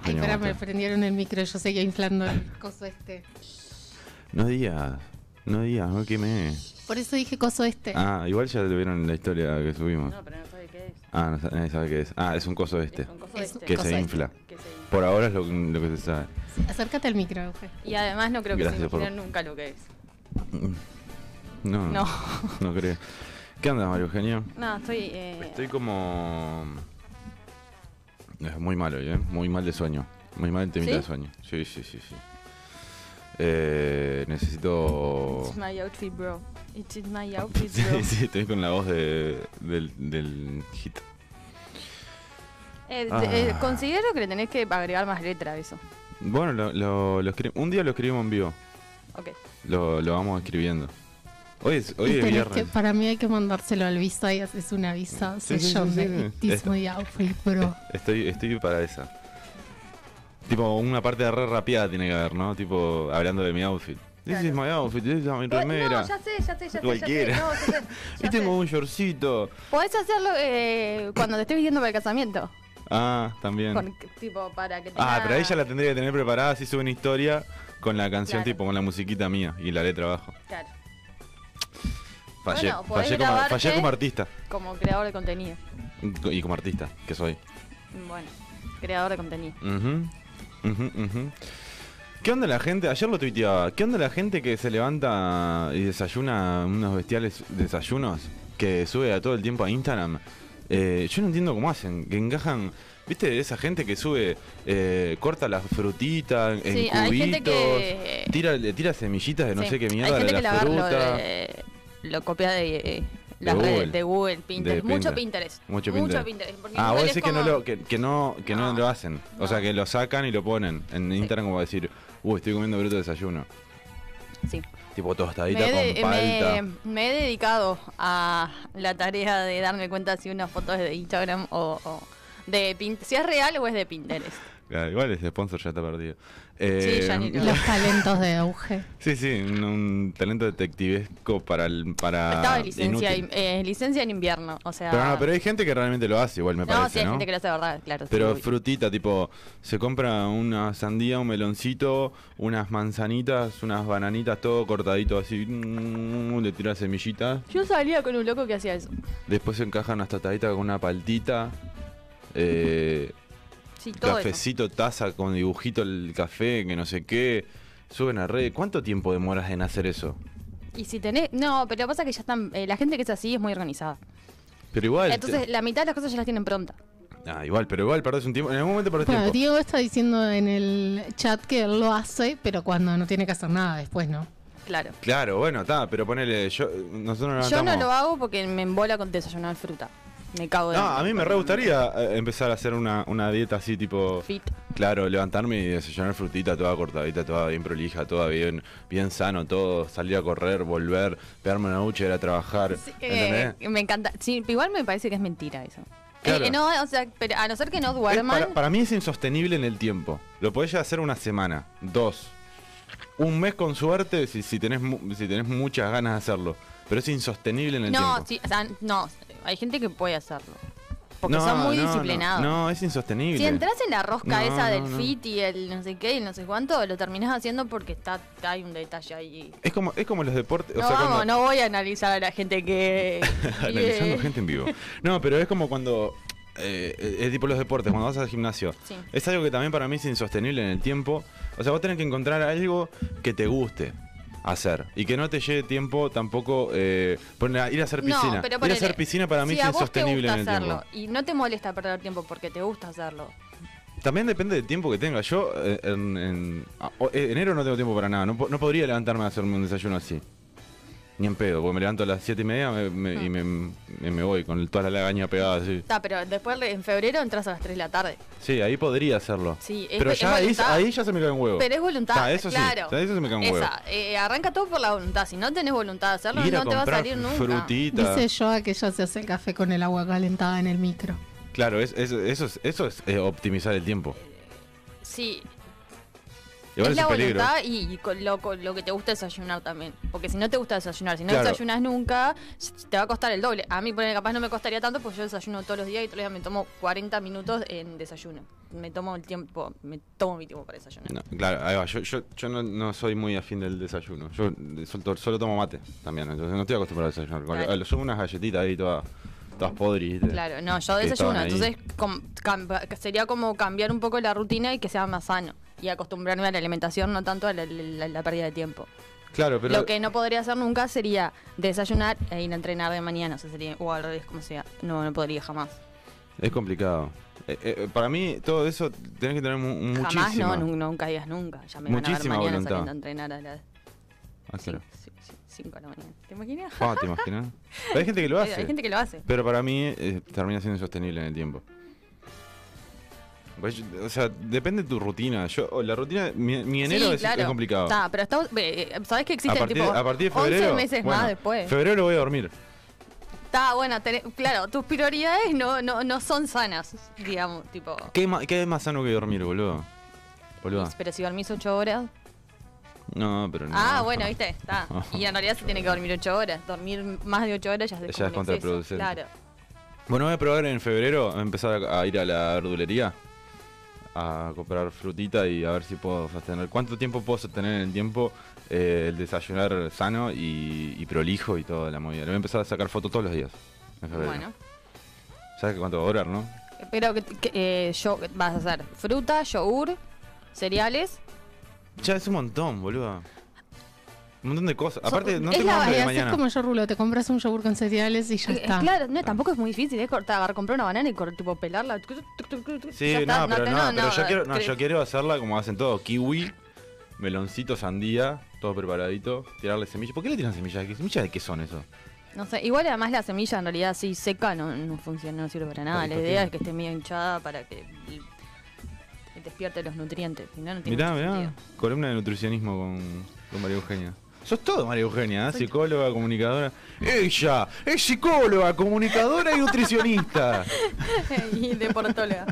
Eugenia, espera, ¿cómo me prendieron el micro yo seguía inflando el coso este. No digas, no digas, no quemé. Por eso dije coso este. Ah, igual ya lo vieron en la historia que subimos. No, pero no sabe qué es. Ah, no, nadie sabe qué es. Ah, es un coso este. Es un coso Es este. Que coso se este. infla. Que se infla. Por ahora es lo, lo que se sabe. Acércate al micro, Euge. Y además no creo que Gracias se por- imaginen nunca lo que es. No, No. no creo. ¿Qué onda, Mario Eugenio? No, estoy. Eh, Estoy como. Es muy malo, ¿eh? Muy mal de sueño. Muy mal en temita ¿Sí? de sueño. Sí, sí, sí, sí. Eh, necesito. It's my outfit, bro. It's my outfit, bro. sí, estoy con la voz de, del, del hit. Eh, Ah. eh, considero que le tenés que agregar más letra a eso. Bueno, lo, lo, lo un día lo escribimos en vivo. Ok. Lo, lo vamos escribiendo. Hoy es, hoy es viernes. que- para mí hay que mandárselo al Visa y haces una Visa Sí, sí, session sí, My Outfit, bro. Estoy, estoy para esa. Tipo, una parte de re rapeada tiene que haber, ¿no? Tipo, hablando de mi outfit. This Claro. is my outfit, this is my Eh, remera. No, ya sé, ya sé, ya sé. Cualquiera. Ya sé, no, ya sé, y tengo sé. un shortcito. Podés hacerlo eh, cuando te estés vistiendo para el casamiento. Ah, también. Con- tipo, para que Ah, tenga- pero ahí ya la tendría que tener preparada si sube una historia con la canción, Claro. tipo, con la musiquita mía y la letra abajo. Claro, Fallé, Bueno, podés fallé, como, grabarte. fallé como artista. como creador de contenido. Y como artista, que soy. Bueno, creador de contenido. ¿Qué onda la gente? Ayer lo tuiteaba. ¿Qué onda la gente que se levanta y desayuna unos bestiales desayunos que sube a todo el tiempo a Instagram? Eh, yo no entiendo cómo hacen. Que encajan. ¿Viste? Esa gente que sube, eh, corta las frutitas en Sí, cubitos, que- tira, tira semillitas de no Sí, sé qué Hay mierda gente de que la lo, fruta. De- lo copia de eh, las Google. redes de Google, Pinterest. De Mucho Pinterest. Pinterest. Mucho Pinterest. porque Ah, Google vos decís que no, lo, que, que no, que no. No. lo hacen. O sea, que lo sacan y lo ponen en Instagram como decir, uy, estoy comiendo bruto desayuno. Sí. Tipo tostadita Me de- con palta. me- me he dedicado a la tarea de darme cuenta si una foto es de Instagram o, o de Pinterest. Si es real o es de Pinterest. Ah, igual ese sponsor ya está perdido. Sí, Eh, Los talentos de Euge. Sí, sí, un, un talento detectivesco para el para Estaba de licencia, eh, licencia en invierno. O sea. Pero no, pero hay gente que realmente lo hace, igual me no, parece, sí, hay ¿no? gente que lo hace de verdad, claro. Pero frutita, tipo, se compra una sandía, un meloncito, unas manzanitas, unas bananitas, todo cortadito así, mm, le tira semillitas, Yo salía con un loco que hacía eso. después se encaja unas tostaditas con una paltita, eh, Sí, todo eso. cafecito, taza con dibujito el café, que no sé qué, suben a red. ¿Cuánto tiempo demoras en hacer eso? Y si tenés. No, pero pasa que ya están. eh, la gente que es así es muy organizada. Pero igual... Entonces, la mitad de las cosas ya las tienen pronta. Ah, igual, pero igual perdés un tiempo. En algún momento perdés Bueno, tiempo. Diego está diciendo en el chat que él lo hace, pero cuando no tiene que hacer nada después, ¿no? Claro. Claro, bueno, está, pero ponele, yo, nosotros nos Yo no lo hago porque me embola con desayunar fruta. Me cago de No, a mí me re gustaría eh, empezar a hacer una, una dieta así tipo... Fit. Claro, levantarme y desayunar frutita toda cortadita, toda bien prolija, toda bien, bien sano, todo, salir a correr, volver, pegarme una ducha, ir a trabajar. Sí, ¿entendés? eh, me encanta. Sí, igual me parece que es mentira eso. Claro. Eh, no, o sea, pero a no ser que no Es duerman. para, para mí es insostenible en el tiempo. Lo podés ya hacer una semana, dos, un mes con suerte si, si, tenés, mu- si tenés muchas ganas de hacerlo. Pero es insostenible en el no, tiempo. sí, o sea, no. Hay gente que puede hacerlo. Porque No, son muy no, disciplinados. No, es insostenible. Si entras en la rosca esa del fit y el no sé qué y no sé cuánto, lo terminás haciendo porque está hay un detalle ahí. Es como, es como los deportes. No, o sea, vamos, cuando- no voy a analizar a la gente que. Analizando gente en vivo. No, pero es como cuando. eh, es tipo los deportes, cuando vas al gimnasio. Sí. Es algo que también para mí es insostenible en el tiempo. O sea, vos tenés que encontrar algo que te guste hacer y que no te lleve tiempo tampoco eh, poner a- ir a hacer piscina. No, pero ir a hacer piscina para mí si es insostenible en el hacerlo tiempo. y no te molesta perder tiempo porque te gusta hacerlo. También depende del tiempo que tenga. Yo eh, en, en- a- o- en enero no tengo tiempo para nada. No, no podría levantarme a hacerme un desayuno así. Ni en pedo, porque me levanto a las 7 y media me- me- y me, me- me voy con toda la lagaña pegada así. Está, pero después en febrero entras a las 3 de la tarde. Sí, ahí podría hacerlo. Sí, es- Pero es ya ahí, ya se me cae un huevo. Pero es voluntad, Ah, eso sí, claro. ya eso se me cae un huevo. Esa, eh, arranca todo por la voluntad. Si no tenés voluntad de hacerlo, Ir a no te va a salir nunca. frutita. Dice Joa que ella se hace el café con el agua calentada en el micro. Claro, es, es- eso es, eso es eh, optimizar el tiempo. Sí. Igual es es la peligro. voluntad y, y con lo, con lo que te gusta desayunar también. Porque si no te gusta desayunar, si no Claro. desayunas nunca, te va a costar el doble. A mí, por capaz no me costaría tanto porque yo desayuno todos los días y todos los días me tomo 40 minutos en desayuno. Me tomo el tiempo, me tomo mi tiempo para desayunar. No, claro, ahí va. Yo, yo, yo no, no soy muy afín del desayuno. Yo solo, solo tomo mate también. Entonces no estoy acostumbrado a desayunar. Claro. Lo sumo unas galletitas ahí todas. ¿viste? Claro, no, yo desayuno. Entonces com- cam- sería como cambiar un poco la rutina y que sea más sano. Y acostumbrarme a la alimentación, no tanto a la, la- la pérdida de tiempo. Claro, pero. Lo que no podría hacer nunca sería desayunar e ir a entrenar de mañana. O, sea, sería, o al revés, como sea. No, no podría jamás. Es complicado. Eh, eh, para mí, todo eso tenés que tener mu- muchísima. Jamás no, nun- nunca digas nunca. Ya me van a ver Muchísima mañana voluntad. saliendo a entrenar a las Ah, claro. 5 de la mañana. ¿Te imaginas? Ah, ¿te imaginas? Pero hay gente que lo Hay, hace. hay gente que lo hace. Pero para mí eh, termina siendo insostenible en el tiempo. Pues, O sea, depende de tu rutina. Yo, la rutina, mi, mi enero Sí, es, claro. es complicado. Está, pero ve, eh, ¿sabés que a, existen partir, tipo a partir de febrero. 11 meses bueno, más después? Febrero voy a dormir. Está, bueno, tené- claro, tus prioridades no, no, no son sanas, digamos, tipo... ¿Qué, es más sano que dormir, boludo? Boludo. Pero si dormís 8 horas... No, pero no. ah, bueno, viste, está. Y en realidad se tiene que dormir 8 horas. Dormir más de 8 horas ya es, Ya es contraproducente. Claro. Bueno, voy a probar en febrero, a empezar a, a ir a la verdulería a comprar frutita y a ver si puedo sostener. ¿Cuánto tiempo puedo sostener en el tiempo eh, el desayunar sano y, y prolijo y toda la movida? Le voy a empezar a sacar fotos todos los días. Bueno. ¿Sabes cuánto va a durar, no? Pero que, que, eh, yo, vas a hacer fruta, yogur, cereales. Ya es un montón, boludo. Un montón de cosas. Aparte, no es tengo la- hambre de mañana. como yo, Rulo, te compras un yogur con cereales y ya Eh, eh, está. claro, no, tampoco es muy difícil, es cortar, agarrar, comprar una banana y tipo pelarla. Sí, está, no, pero te- no, pero yo quiero, no, cre- yo quiero hacerla como hacen todos, kiwi, meloncito, sandía, todo preparadito, tirarle semillas. ¿Por qué le tiran semillas? ¿Qué semillas de qué son eso? No sé, igual además la semilla en realidad así seca no, no funciona, no sirve para nada. La idea es que esté medio hinchada para que despierte los nutrientes. Si no, no tiene Mirá, mirá, sentido. columna de nutricionismo con, con María Eugenia. Sos todo María Eugenia, ¿eh? psicóloga, comunicadora. Ella es psicóloga, comunicadora y nutricionista. y de portóloga.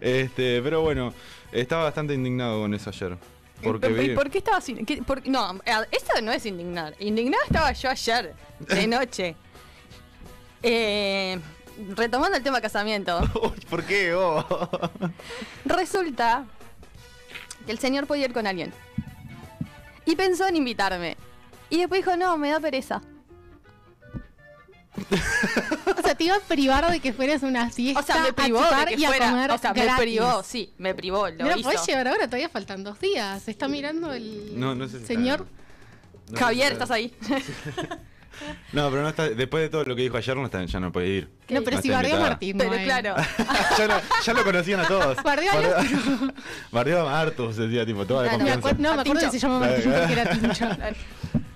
Este, pero bueno, estaba bastante indignado con eso ayer. Porque ¿Y vi... por qué estaba así? ¿Qué- por- no, eso no es indignar. Indignada estaba yo ayer, de noche. Eh, retomando el tema casamiento. ¿Por qué? Oh. Resulta que el señor podía ir con alguien. Y pensó en invitarme. Y después dijo, no, me da pereza. O sea, te iba a privar de que fueras una siesta O sea, me privó a de que y a fuera. comer O sea, me privó, sí, me privó, lo Mira, hizo. podés llevar ahora, todavía faltan dos días. Se está mirando el No, no sé si señor. está- no sé Javier, ¿estás está- ahí? No, pero no está, después de todo lo que dijo ayer, no está, ya no puede ir. No, pero No si bardeó a. Martín. Pero claro. ya, lo, ya lo conocían a todos. Bardeó a Bardeó- Bardeó a Martus, decía, tipo, toda la no, Me confianza. no, me acuerdo que se llama Martín porque era Tincho.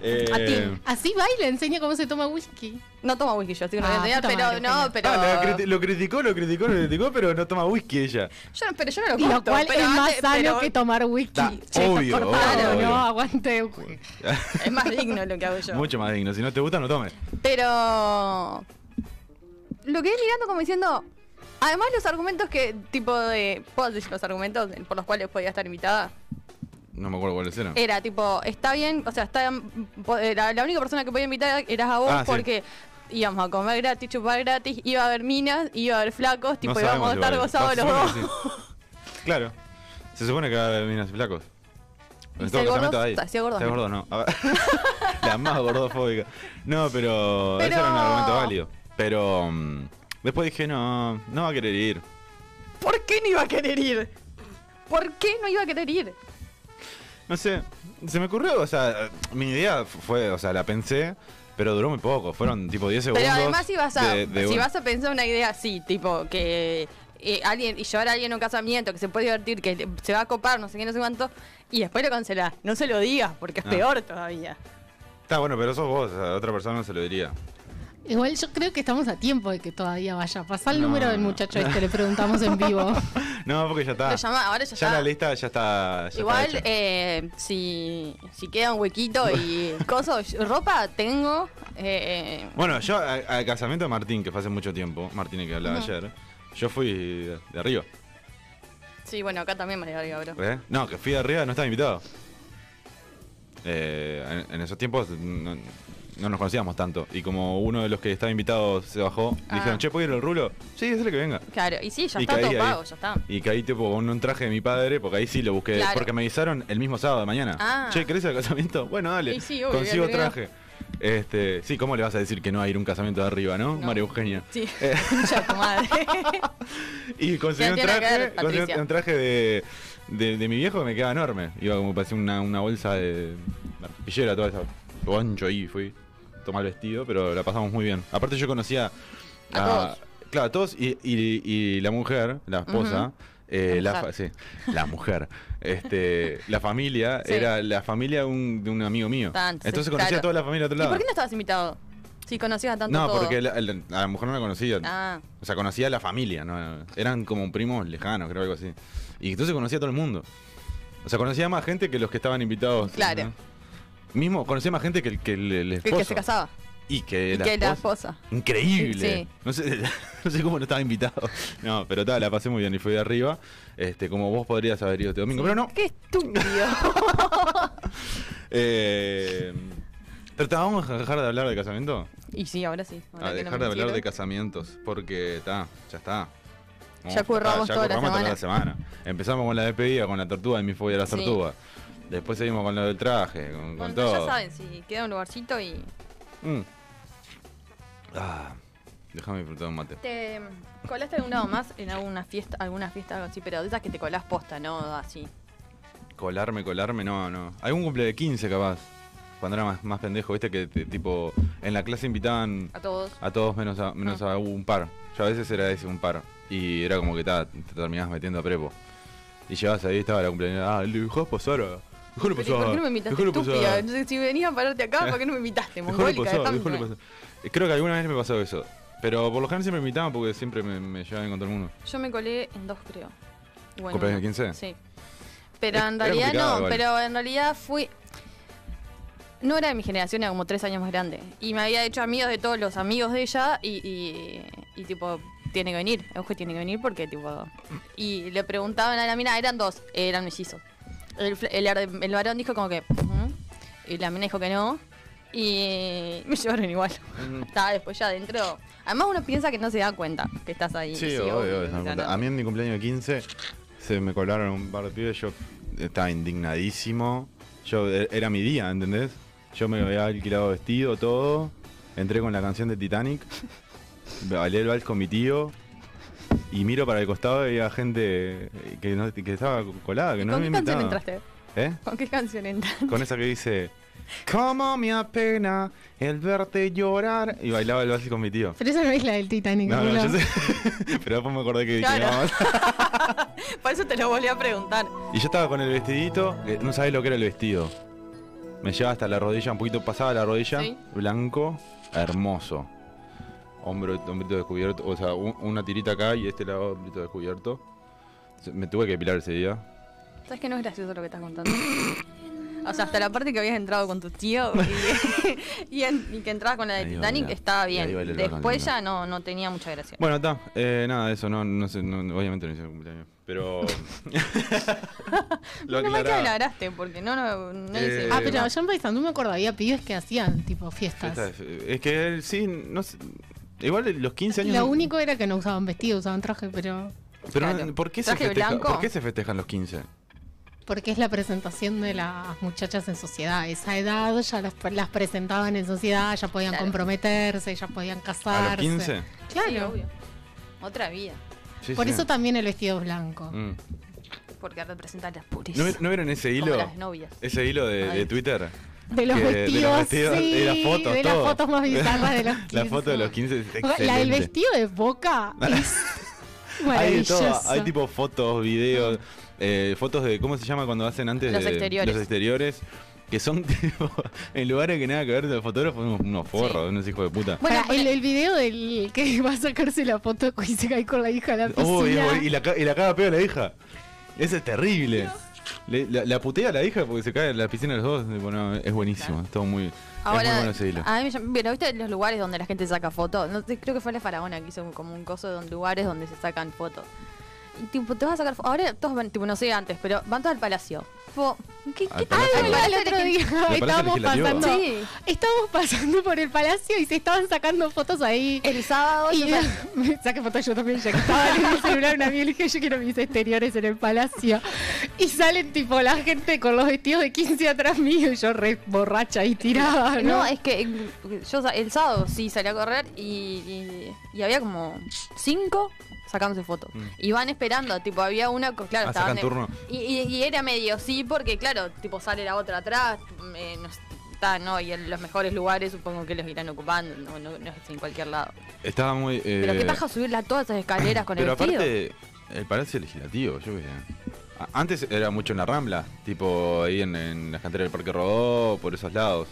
Eh, A ti. Así baila, enseña cómo se toma whisky. No toma whisky yo, así que no Ah, voy a enseñar, puta pero madre, no, pero. ah, lo, criti- lo criticó, lo criticó, lo criticó, pero no toma whisky ella. yo, no- pero yo no lo Lo corto, cual pero es más antes- sano pero que tomar whisky. Da, Che, obvio, obvio. no, aguante. Es más digno lo que hago yo. Mucho más digno. Si no te gusta, no tomes. Pero. Lo quedé mirando como diciendo. Además, los argumentos que. Tipo de. ¿Puedo decir los argumentos por los cuales podía estar invitada? No me acuerdo cuáles eran. Era tipo, está bien, o sea, está, la, la única persona que podía invitar eras a vos Ah, sí. porque íbamos a comer gratis, chupar gratis, iba a haber minas, iba a haber flacos, tipo, no íbamos a estar igual. gozados los dos. sí. Claro. Se supone que va a haber minas y flacos. ¿Y En todo hay. Hay no. La más gordofóbica. No, pero, Pero- ese era un argumento válido. Pero mm, después dije, no, no va a querer ir. ¿Por qué no iba a querer ir? ¿Por qué no iba a querer ir? No sé, se me ocurrió, o sea, mi idea fue, o sea, la pensé, pero duró muy poco, fueron tipo 10 segundos. Pero además si vas a, de- de si un- vas a pensar una idea así, tipo que eh, alguien y llevar a alguien a un casamiento que se puede divertir, que se va a copar, no sé qué, no sé cuánto, y después lo cancelás. No se lo digas, porque es Ah. peor todavía. Está bueno, pero sos vos, a otra persona no se lo diría. Igual yo creo que estamos a tiempo de que todavía vaya. Pasá el No, número del no. muchacho este, le preguntamos en vivo. No, porque ya está. Lo llama, ahora ya, ya está. la lista ya está. ya Igual, está eh, si, si queda un huequito y cosas, ropa tengo. eh, Bueno, yo al casamiento de Martín, que fue hace mucho tiempo, Martín que hablaba ayer, yo fui de, de arriba. Sí, bueno, acá también me arriba, bro. ¿Eh? No, que fui de arriba no estaba invitado. Eh, en, en esos tiempos no, no nos conocíamos tanto. Y como uno de los que estaba invitado se bajó, Ah. dijeron, che, ¿puedo ir al rulo? Sí, es el que venga. Claro, y sí, ya Y está todo ahí. pago, ya está. Y caí tipo con un traje de mi padre, porque ahí sí lo busqué. Claro. Porque me avisaron el mismo sábado de mañana. Ah. Che, ¿querés ir al casamiento? Bueno, dale. Y sí, obvio, Consigo traje. Este, sí, ¿cómo le vas a decir que no va a ir un casamiento de arriba, no? No. María Eugenia. Sí, Eh. tu madre. Y conseguí un traje, conseguí un traje de, de, de mi viejo que me queda enorme. Iba como parecía una, una bolsa de pillera, toda esa. Ancho ahí fui. El vestido, pero la pasamos muy bien. Aparte yo conocía A todos. Claro, a todos y, y- y la mujer, la esposa. Eh, La mujer. fa- sí, la mujer. Este, la familia Sí. era la familia de un, de un amigo mío. Sí, Entonces conocía claro. a toda la familia de otro ¿Y lado. por qué no estabas invitado? Si conocías a tanto no, todo. porque la, la- a la mujer no la conocía. Ah, O sea, conocía a la familia, ¿no? Eran como primos lejanos, creo, algo así. Y entonces conocía a todo el mundo. O sea, conocía más gente que los que estaban invitados. Claro. ¿no? Mismo, conocía más gente que el, que el, el esposo. que se casaba. Y que, Y la, que la esposa. Increíble. Sí. No, sé, no sé cómo no estaba invitado. No, pero tal, la pasé muy bien y fui de arriba. Este, como vos podrías haber ido este domingo. Pero no. Qué estúpido. Eh, pero ta, vamos a dejar de hablar de casamiento. y sí, ahora sí. ahora A no dejar de hablar de casamientos. Porque está, ya está. Ya curramos ya toda la semana. Empezamos con la despedida, con la tortuga y mi fobia a la Sí. tortuga. Después seguimos con lo del traje, con, todo. ya saben, si queda un lugarcito y. Mm. Ah, déjame disfrutar un mate. ¿Te colaste algún lado más en alguna fiesta, alguna fiesta, algo así? Pero de esas que te colás posta, ¿no? Así. Colarme, colarme, no, no. Algún cumple de 15 capaz. Cuando era más, más pendejo, viste que te- tipo en la clase invitaban A todos. a todos menos a, menos a un par. Yo a veces era ese un par. Y era como que ta, te terminabas metiendo a prepo. Y llegabas ahí, estaba la cumpleaños. Ah, le dejás pasar pasar. ¿y ¿Por qué no me invitaste, estúpida? si venías a pararte acá, ¿por qué no me invitaste? Mongólica. Eh, Creo que alguna vez me pasó eso. Pero por lo general siempre me invitaban porque siempre me, me llevaban con todo el mundo. Yo me colé en dos, creo. Bueno, ¿Cumpleaños de uno. 15? Sí. Pero Es- en realidad no, igual. pero en realidad fui. No era de mi generación, era como tres años más grande. Y me había hecho amigos de todos los amigos de ella y, y, y, tipo, tiene que venir. Euge tiene que venir porque, tipo. Y le preguntaban a la mina, eran dos, eran mellizos. El, varón dijo como que. "Ujú", y la mina dijo que no. Y me llevaron igual. Mm. Estaba después ya adentro. Además, uno piensa que no se da cuenta que estás ahí. Sí, obvio, obvio, no. A mí en mi cumpleaños de 15 se me colaron un par de pibes. Yo estaba indignadísimo. Yo e- Era mi día, ¿entendés? Yo me había alquilado vestido, todo. Entré con la canción de Titanic. Bailé el vals con mi tío. Y miro para el costado y había gente que, no- que estaba colada, que ¿Y no ¿Con qué canción entraste? ¿Eh? ¿Con qué canción entraste? Con esa que dice... Cómo me apena el verte llorar. Y bailaba el vals con mi tío. Pero esa no es la del Titanic. No, no, Rulo. yo sé. Pero después me acordé que dije, Claro. no. Por eso te lo volví a preguntar. Y yo estaba con el vestidito, no sabés lo que era el vestido. Me lleva hasta la rodilla, un poquito pasada la rodilla, Sí. blanco, hermoso. Hombro, hombrito descubierto, o sea, un- una tirita acá y este lado, hombrito descubierto. Me tuve que depilar ese día. ¿Sabes que no es gracioso lo que estás contando? O sea, hasta la parte que habías entrado con tu tío y, y en- y que entrabas con la de Ahí Titanic estaba bien. Después ya no, no tenía mucha gracia. Bueno, está, eh, nada de eso, no, no sé, no- obviamente no hice cumpleaños. Pero. lo que aclaraba. aclaraste, porque no, no, no hice- Eh, Ah, pero yo en Paysandú me acuerdo, había pibes que hacían tipo fiestas. Fiesta de- Es que él sí, no sé. Igual los 15 años. Lo único era que no usaban vestido, usaban traje, pero Pero Claro. ¿por qué, se ¿Traje festeja- blanco? ¿por qué se festejan los 15? porque es la presentación de las muchachas en sociedad. A esa edad ya las, las presentaban en sociedad, ya podían Claro. comprometerse, ya podían casarse. ¿A los 15? Claro. Sí, obvio. Otra vida. Sí, Por sí. eso también el vestido es blanco. Mm. Porque representa las purezas. ¿No, no vieron ese Como hilo? las novias. Ese hilo de Twitter. De los Que- de los vestidos, sí, de las fotos, de las fotos más bizarras de los 15. La foto de los 15 es La del vestido de Boca es Hay de todo, hay tipo fotos, videos, eh, fotos de cómo se llama cuando hacen antes Los de exteriores. los exteriores, que son tipo, en lugares que nada que ver de fotógrafos, unos, unos forros, unos hijos de puta. Bueno, el, pone- el video del que va a sacarse la foto y se cae con la hija a la piscina. Bu- y, la, y la caga peor a la hija. Ese es terrible. Le- la, la putea a la hija porque se cae en la piscina los dos. tipo, no, es buenísimo, es todo muy, es muy Ahora, bueno ese hilo. a mí me pero viste los lugares donde la gente saca fotos. No creo que fue la faraona que hizo como un coso de lugares donde se sacan fotos. Tipo, te vas a sacar Ahora todos van, tipo, no sé antes, pero van todos al palacio. Tipo, ¿qué, Al qué Palacio el otro día estábamos pasando, Sí. estábamos pasando por el palacio y se estaban sacando fotos ahí. El sábado. Y yo me saqué fotos yo también, ya que estaba en el celular una amiga y le dije, yo quiero mis exteriores en el palacio. Y salen tipo la gente con los vestidos de 15 atrás mío y yo re borracha y tirada, ¿no? No, es que yo el sábado sí salí a correr y, y, y había como cinco sacándose fotos. Mm. Y van esperando, tipo, había una, claro, Ah, estaban turno. Y, y- y era medio sí, porque claro, tipo sale la otra atrás, eh, no está, no, y en los mejores lugares supongo que los irán ocupando, no, no, no es en cualquier lado. Estaba muy. eh, Pero qué paja subirla todas esas escaleras con Pero el vestido. aparte, el Palacio Legislativo, yo. A- Antes era mucho en la Rambla, tipo ahí en, en las canteras del Parque Rodó, por esos lados.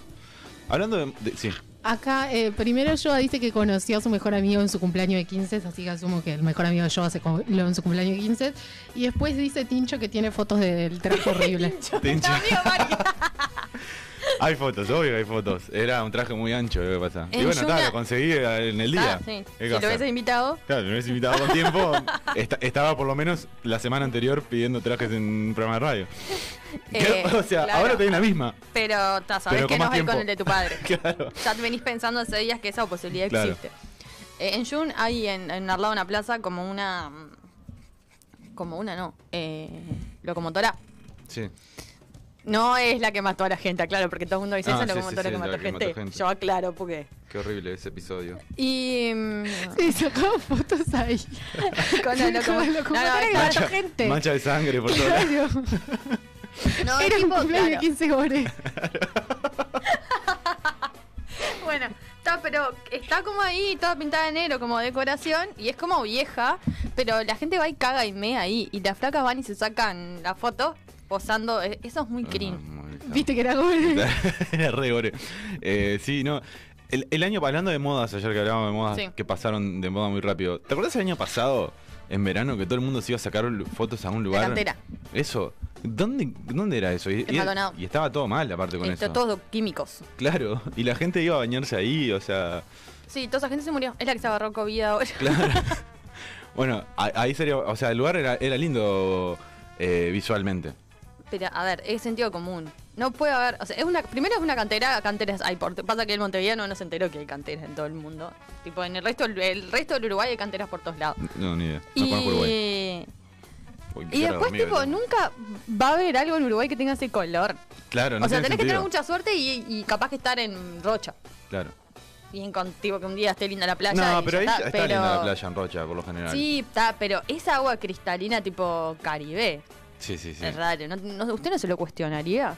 Hablando de. de- sí, Acá, eh, primero Yoa dice que conoció a su mejor amigo en su cumpleaños de 15, así que asumo que el mejor amigo de Yoa se co- lo en su cumpleaños de 15. Y después dice Tincho que tiene fotos del traje horrible. Tincho. Amigo Mario. Hay fotos, obvio que hay fotos. Era un traje muy ancho, lo que pasa. Y En bueno, Yuna- lo conseguí en el día. Ah, sí. ¿Qué Si lo hubiese invitado, Claro, me hubiese invitado con tiempo. Esta- estaba por lo menos la semana anterior pidiendo trajes en un programa de radio. Eh, o sea, claro. ahora tenés la misma. pero ta, sabés Pero que no ir con el de tu padre. Claro. Ya te venís pensando hace días que esa posibilidad Claro. existe. Eh, en June hay en, en al lado de una plaza como una. Como una, no. Eh, locomotora. Sí. No es la que mató a la gente, claro, porque todo el mundo dice Ah, esa sí, sí, locomotora sí, que, la mató, que gente. mató gente. Yo aclaro porque. Qué horrible ese episodio. Y. mm, Sí, sacaba fotos ahí. con la Con la locomotora. locomotora que no, mató no, gente. Mancha de sangre por. Claro. no, Era un tipo, cumpleaños de claro. 15 horas. Bueno, está, pero está como ahí, toda pintada de negro, como decoración, y es como vieja, pero la gente va y caga y mea ahí, y las flacas van y se sacan la foto posando, eh, eso es muy cringe. Ah, muy- Viste que era gore. Era re gore. Eh, sí, no. El, el año, hablando de modas, ayer que hablábamos de modas Sí. que pasaron de moda muy rápido. ¿Te acuerdas el año pasado, en verano, que todo el mundo se iba a sacar fotos a un lugar? cantera. Eso. ¿Dónde, ¿Dónde era eso? Y, En y- y estaba todo mal, aparte con Esto, eso. todos químicos. Claro. Y la gente iba a bañarse ahí, o sea. Sí, toda esa gente se murió. Es la que se agarró COVID ahora. Claro. bueno, ahí sería. O sea, el lugar era, era lindo eh, visualmente. Pero, a ver, es sentido común. No puede haber, o sea, es una, primero es una cantera, canteras hay por, pasa que el montevideano no se enteró que hay canteras en todo el mundo. Tipo, en el resto, el resto del Uruguay hay canteras por todos lados. No, ni idea. No conozco Uruguay. y, y después, tipo, nunca va a haber algo en Uruguay que tenga ese color. Claro, no o sea, tenés que tener mucha suerte y, y capaz que estar en Rocha. Claro. Bien contigo que un día esté linda la playa. No, y pero ahí está, está, pero... linda la playa en Rocha, por lo general. Sí, está, pero esa agua cristalina tipo Caribe sí, sí. sí. es raro. ¿no, no- ¿Usted no se lo cuestionaría?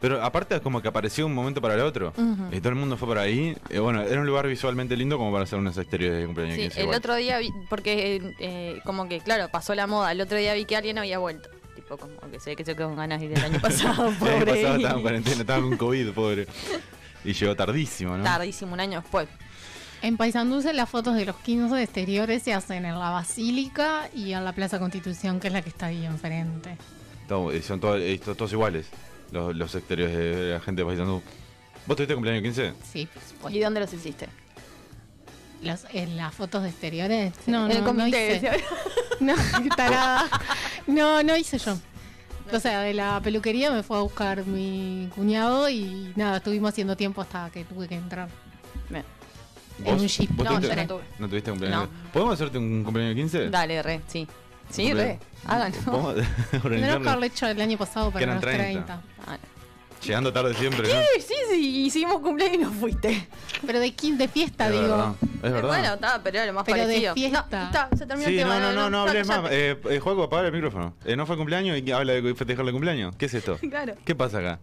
Pero aparte es como que apareció un momento para el otro. Y todo el mundo fue por ahí. Eh, bueno, era un lugar visualmente lindo como para hacer unos exteriores de cumpleaños Sí, 15 el igual. otro día vi, porque eh, eh, como que, claro, pasó la moda. El otro día vi que alguien había vuelto. Tipo, como que sé que se quedó con ganas de ir el año pasado, El año pobre. pasado estaba en cuarentena, estaba con COVID, pobre. Y llegó tardísimo, ¿no? Tardísimo, un año después. En Paysandú las fotos de los 15 exteriores se hacen en la Basílica y en la Plaza Constitución, que es la que está ahí enfrente. Eh, son todos, eh, todos iguales, los, los exteriores de la gente de Paysandú. ¿Vos tuviste cumpleaños 15? Sí, por supuesto. ¿Y dónde los hiciste? Los- en las fotos de exteriores. No, no, no hice. No, tarada. No, no hice yo. O sea, de la peluquería me fue a buscar mi cuñado y nada, estuvimos haciendo tiempo hasta que tuve que entrar. Bien. En un jeep. vos No, tuviste- yo no tuve. ¿No tuviste cumpleaños? No. ¿Podemos hacerte un cumpleaños 15? Dale, re, sí. Sí, re. Háganlo. ¿Podemos Tendremos que haberlo hecho el año pasado para los 30. 30. Ah, Llegando tarde siempre, ¿no? Sí, sí, sí, hicimos cumpleaños y no fuiste. Pero de, de fiesta, Es digo. verdad, es verdad. Bueno, está, pero era lo más Pero de parecido. fiesta. No, está, se terminó Sí, el tema. no, no, no, no hables más. Eh, eh, Juaco, apaga el micrófono. Eh, no fue cumpleaños y habla de festejarle cumpleaños. ¿Qué es esto? Claro. ¿Qué pasa acá?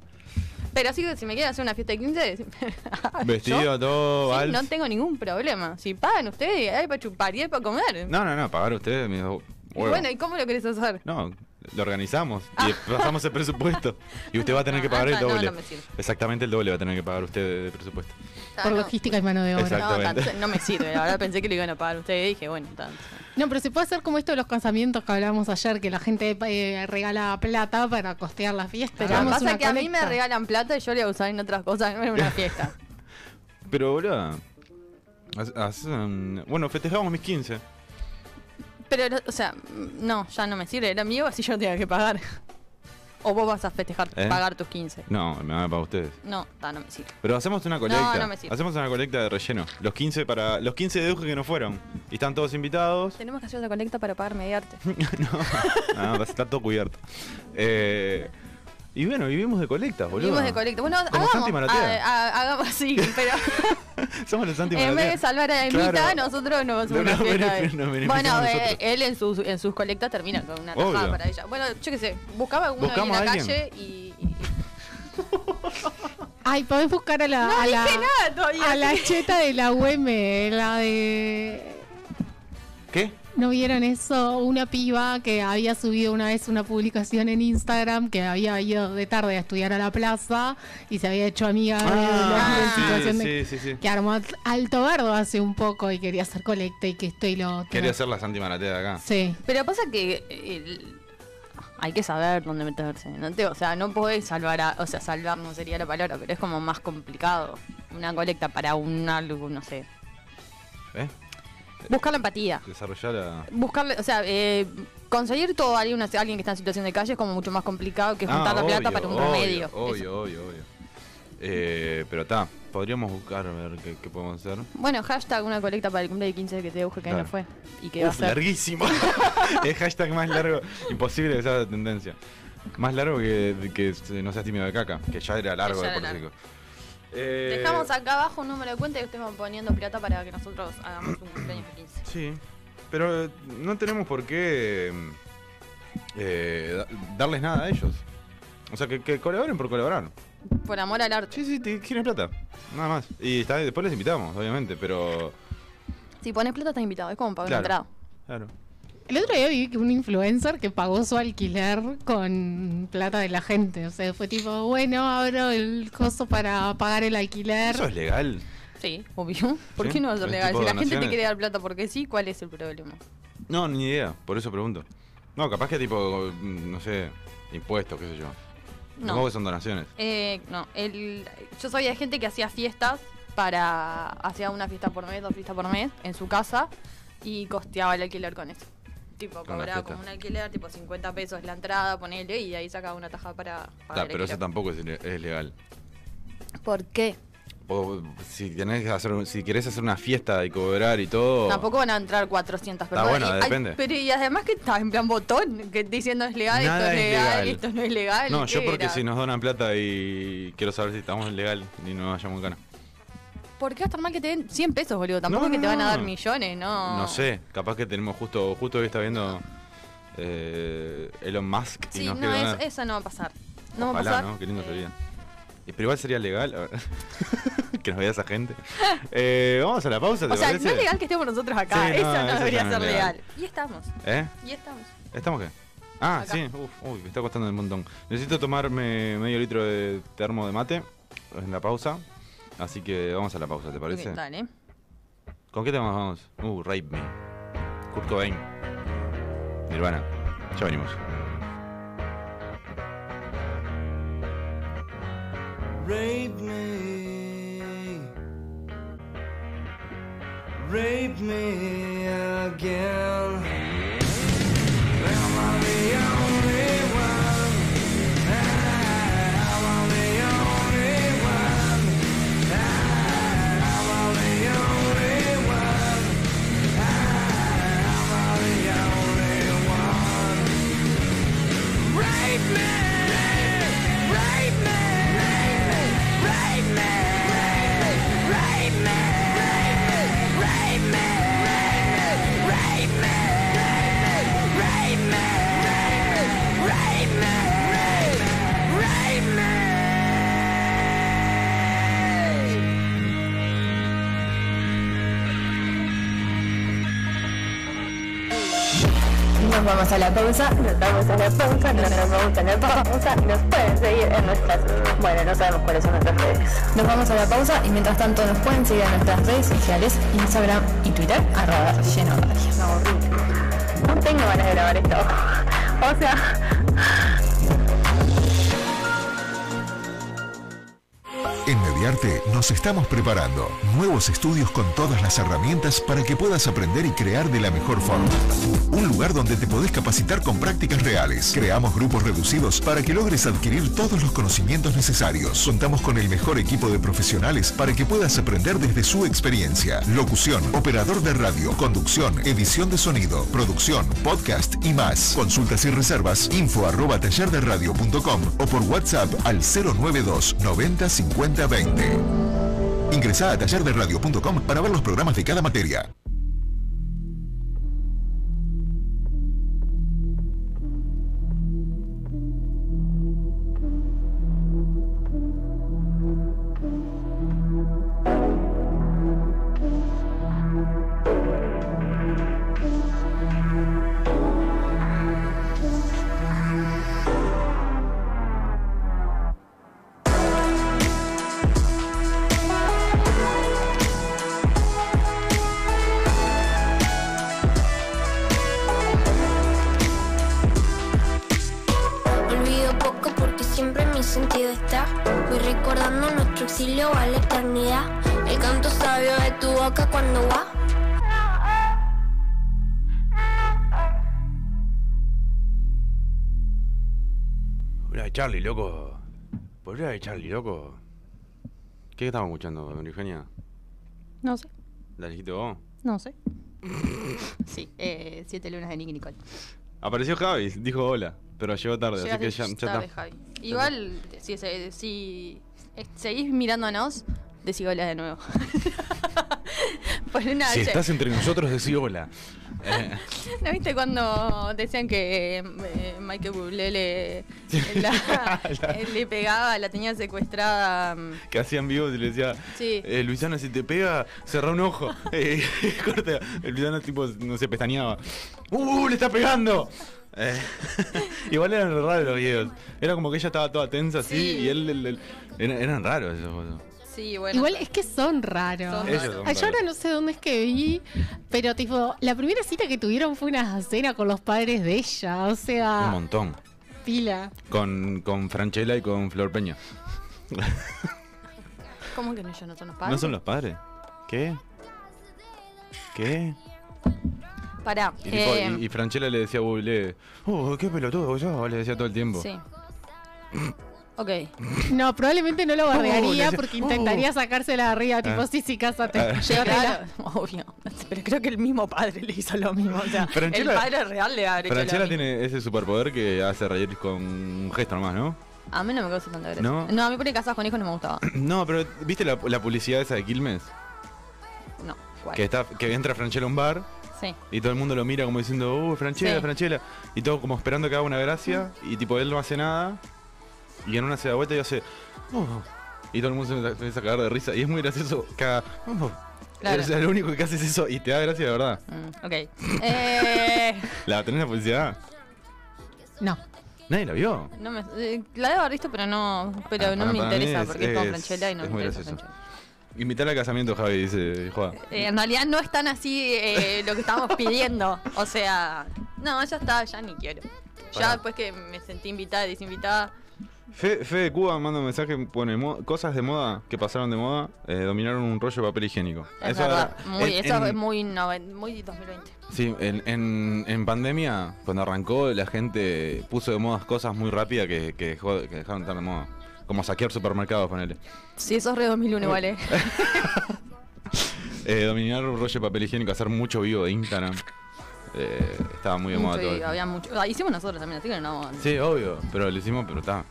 Pero así que si me quieren hacer una fiesta de 15, Vestido, yo, todo, sí, vals. no tengo ningún problema. Si pagan ustedes, hay para chupar y hay para comer. No, no, no, pagar ustedes. mis huevos. bueno, ¿y cómo lo querés hacer? No, lo organizamos y pasamos el presupuesto. Y usted va a tener que pagar el Ah, no, doble. no me sirve. Exactamente el doble va a tener que pagar usted de presupuesto. Por no. logística y mano de obra. No, tanto- no me sirve. La verdad pensé que lo iban a pagar ustedes y dije, bueno, tanto. No, pero se puede hacer como esto de los casamientos que hablábamos ayer, que la gente eh, regala plata para costear la fiesta. Lo que pasa es que a mí me regalan plata y yo le voy a usar en otras cosas, no en una fiesta. Pero, boludo. um, bueno, festejamos mis 15. Pero, o sea, no, ya no me sirve. Era mío, así yo tenía que pagar. O vos vas a festejar, ¿Eh? pagar tus 15. No, me van a pagar ustedes. No, ta, no me sirve. Pero hacemos una colecta. no me sirve. hacemos una colecta de relleno. Los 15 para los 15 de Euge que no fueron. Y están todos invitados. Tenemos que hacer otra colecta para pagar mediarte. no, no, está todo cubierto. Eh, y bueno, vivimos de colectas, boludo. Vivimos de colecta. Bueno, Como hagamos, Maratea. a- a- hagamos así, pero Somos los Santi en vez de salvar a Emita, Claro. nosotros nos No, una no, fiesta. bueno, eh, él en sus, en sus colectas termina con una tajada para ella. Bueno, yo qué sé, buscaba alguno ahí en Buscamos la calle y... y- Ay, podés buscar a la. No a la, dije nada todavía. a la cheta de la UM, la de. ¿Qué? ¿No vieron eso? Una piba que había subido una vez una publicación en Instagram que había ido de tarde a estudiar a la plaza y se había hecho amiga de Ah, la sí, situación de sí, sí, sí. que armó alto bardo hace un poco y quería hacer colecta y que esto y lo otro. Quería ser la Santi Maratea de acá. Sí. Pero pasa que el- hay que saber dónde meterse. ¿no? Te- o sea, no podés salvar a, o sea, salvar no sería la palabra, pero es como más complicado. Una colecta para un algo, no sé. ¿Eh? Buscar la empatía. Desarrollar la. Buscarle, o sea, eh, conseguir todo alguien, una- alguien que está en situación de calle es como mucho más complicado que juntar Ah, la plata para un obvio, remedio. Eso. Obvio, obvio, obvio. Eh, pero está, podríamos buscar a ver qué, qué podemos hacer. Bueno, hashtag una colecta para el cumpleaños de 15 que te dije que Claro. no fue. Y que va a Uf, ser. larguísimo. es hashtag más largo. Imposible que sea la tendencia. Más largo que, que no seas tímido de caca, que ya era largo ya de era por largo. Eh, Dejamos acá abajo un número de cuenta y ustedes van poniendo plata para que nosotros hagamos un cumpleaños de 15. Sí, pero eh, no tenemos por qué eh, da- darles nada a ellos. O sea, que, que colaboren por colaborar. Por amor al arte. Sí, sí, quieren plata. Nada más. Y está, después les invitamos, obviamente, pero. Si pones plata estás invitado, es como pagar Claro. una entrada. Claro. El otro día vi que un influencer que pagó su alquiler con plata de la gente. O sea, fue tipo, bueno, abro el costo para pagar el alquiler. Eso es legal. Sí, obvio. ¿Por Sí, qué no va a ser es legal? Si la gente te quiere dar plata porque sí, ¿cuál es el problema? No, ni idea, por eso pregunto. No, capaz que tipo, no sé, impuestos, qué sé yo. No. Supongo que son donaciones. Eh, no, el, yo sabía de gente que hacía fiestas para. hacía una fiesta por mes, dos fiestas por mes en su casa y costeaba el alquiler con eso. Tipo, cobraba como un alquiler, tipo 50 pesos la entrada, ponele, y de ahí sacaba una taja para pagar Ta, pero eso tampoco es, legal. ¿Por qué? O, si tenés que hacer, si querés hacer una fiesta y cobrar y todo. Tampoco van a entrar 400 Ah, personas. bueno, Y hay- depende. pero y además que está en plan botón, que diciendo es legal, Nada esto es legal, legal. esto no es legal. No, yo ¿qué porque era? si nos donan plata y quiero saber si estamos legal y no vayamos en gana. ¿Por qué va a estar mal que te den 100 pesos, boludo? Tampoco No, es que te van a dar millones, ¿no? No sé, capaz que tenemos justo, justo hoy está viendo eh, Elon Musk y Sí, nos no, es- eso no va a pasar. No va a Ojalá, pasar. ¿no? Qué lindo Eh, sería. Pero igual sería legal que nos vea esa gente. Eh, vamos a la pausa, ¿te O sea, parece? no es legal que estemos nosotros acá. Sí, eso no eso debería ser legal. legal. Y estamos. ¿Eh? Y estamos. ¿Estamos qué? Ah, Acá. sí. Uf, uy, me está costando un montón. Necesito tomarme medio litro de termo de mate en la pausa. Así que vamos a la pausa, ¿te parece? Dale. ¿Con qué temas vamos? Uh, Rape Me. Kurt Cobain. Nirvana. Ya venimos. Rape me. Rape me again. nightmare Nos vamos a la pausa, nos vamos a la pausa, no nos vamos a la pausa, nos pueden seguir en nuestras, bueno, no sabemos cuáles son nuestras redes. Nos vamos a la pausa y mientras tanto nos pueden seguir en nuestras redes sociales, Instagram y Twitter, arroba lleno radio. No. No tengo ganas de grabar esto. O sea, En Mediarte nos estamos preparando nuevos estudios con todas las herramientas para que puedas aprender y crear de la mejor forma. Un lugar donde te podés capacitar con prácticas reales. Creamos grupos reducidos para que logres adquirir todos los conocimientos necesarios. Contamos con el mejor equipo de profesionales para que puedas aprender desde su experiencia. Locución, operador de radio, conducción, edición de sonido, producción, podcast y más. Consultas y reservas info arroba tallerderradio.com o por WhatsApp al 092 90 50 20. Ingresá a tallerderradio.com para ver los programas de cada materia. Charlie, loco. ¿Podría de Charlie, loco? ¿Qué estamos escuchando, Eugenia? No sé, ¿La dijiste vos? no sé. sí, eh, Siete Lunas de Nicky Nicole. Apareció Javi, dijo hola, pero llegó tarde, así que ya, ya tarde, está. Javi. Igual, si eh, seguís mirándonos, decí hola de nuevo. Una Si estás entre nosotros, decí hola. Eh, ¿No viste cuando decían que eh, Michael Bublé le, la- eh, le pegaba, la tenía secuestrada? mm, que hacían vivos y le decía, Sí. eh, Luisana, si te pega, cerra un ojo. Eh, corta. El Luisana, tipo, no se pestañeaba. ¡Uh, le está pegando! Igual eran raros los videos. Era como que ella estaba toda tensa así Sí. y él, él- él- eran, eran raros esos. Sí, bueno. Igual es que son raros. Son Ellos raros. son yo ahora no sé dónde es que vi, pero tipo, la primera cita que tuvieron fue una cena con los padres de ella, o Un sea, montón. pila. Con, con Franchella y con Flor Peña. ¿Cómo que no, ellos no son los padres? ¿No son los padres? ¿Qué? ¿Qué? Pará. Y, tipo, eh, y, y Franchella le decía a Bublé, oh, qué pelotudo yo, le decía todo el tiempo. Sí. Ok. No, probablemente no lo bardearía decía, porque oh. intentaría sacársela de arriba, tipo, Ah. sí, sí, cásate. Ah. Llévatela. Obvio. Pero creo que el mismo padre le hizo lo mismo. O sea, Franchella- el padre real le ha hecho Franchella tiene ese superpoder que hace reír con un gesto nomás, ¿no? A mí no me causa tanta gracia. ¿No? No, a mí por ahí casados con hijos no me gustaba. No, pero ¿viste la, la publicidad esa de Quilmes? No. ¿cuál? Que, está, que entra Franchella a un bar Sí. y todo el mundo lo mira como diciendo, uh, Franchella, Sí. Franchella. Y todo como esperando que haga una gracia y tipo él no hace nada y en una se da vuelta y hace, "Oh", y todo el mundo se empieza a cagar de risa y es muy gracioso haga, "Oh". Claro. O sea, lo único que hace es eso y te da gracia de verdad. Mm, ok. Eh, ¿La tenés la publicidad? No. Nadie la vio. no me, eh, la debo haber visto, pero no, pero Ah, no me interesa es- porque es, es- Franchella y no es me interesa. Franchella. Invítala al casamiento, Javi, dice Juan. Eh, en realidad no es tan así eh, lo que estábamos pidiendo. O sea, no, ya está, ya ni quiero. Ya después que me sentí invitada y desinvitada. Fe, de Cuba manda un mensaje, pone mo- cosas de moda que pasaron de moda, eh, dominaron un rollo de papel higiénico. Es verdad. era- muy, en- eso en- es muy, muy 2020. Sí, en, en- pandemia, cuando arrancó, la gente puso de moda cosas muy rápidas que, que, dejó- que dejaron de estar de moda. Como saquear supermercados, ponele. Sí, eso es re 2001 igual, eh. Eh, dominar un rollo de papel higiénico, hacer mucho vivo de Instagram. Eh, estaba muy de moda todo. eso. había mucho. ah, hicimos nosotros también, así que no. Sí, obvio, pero lo hicimos, pero está.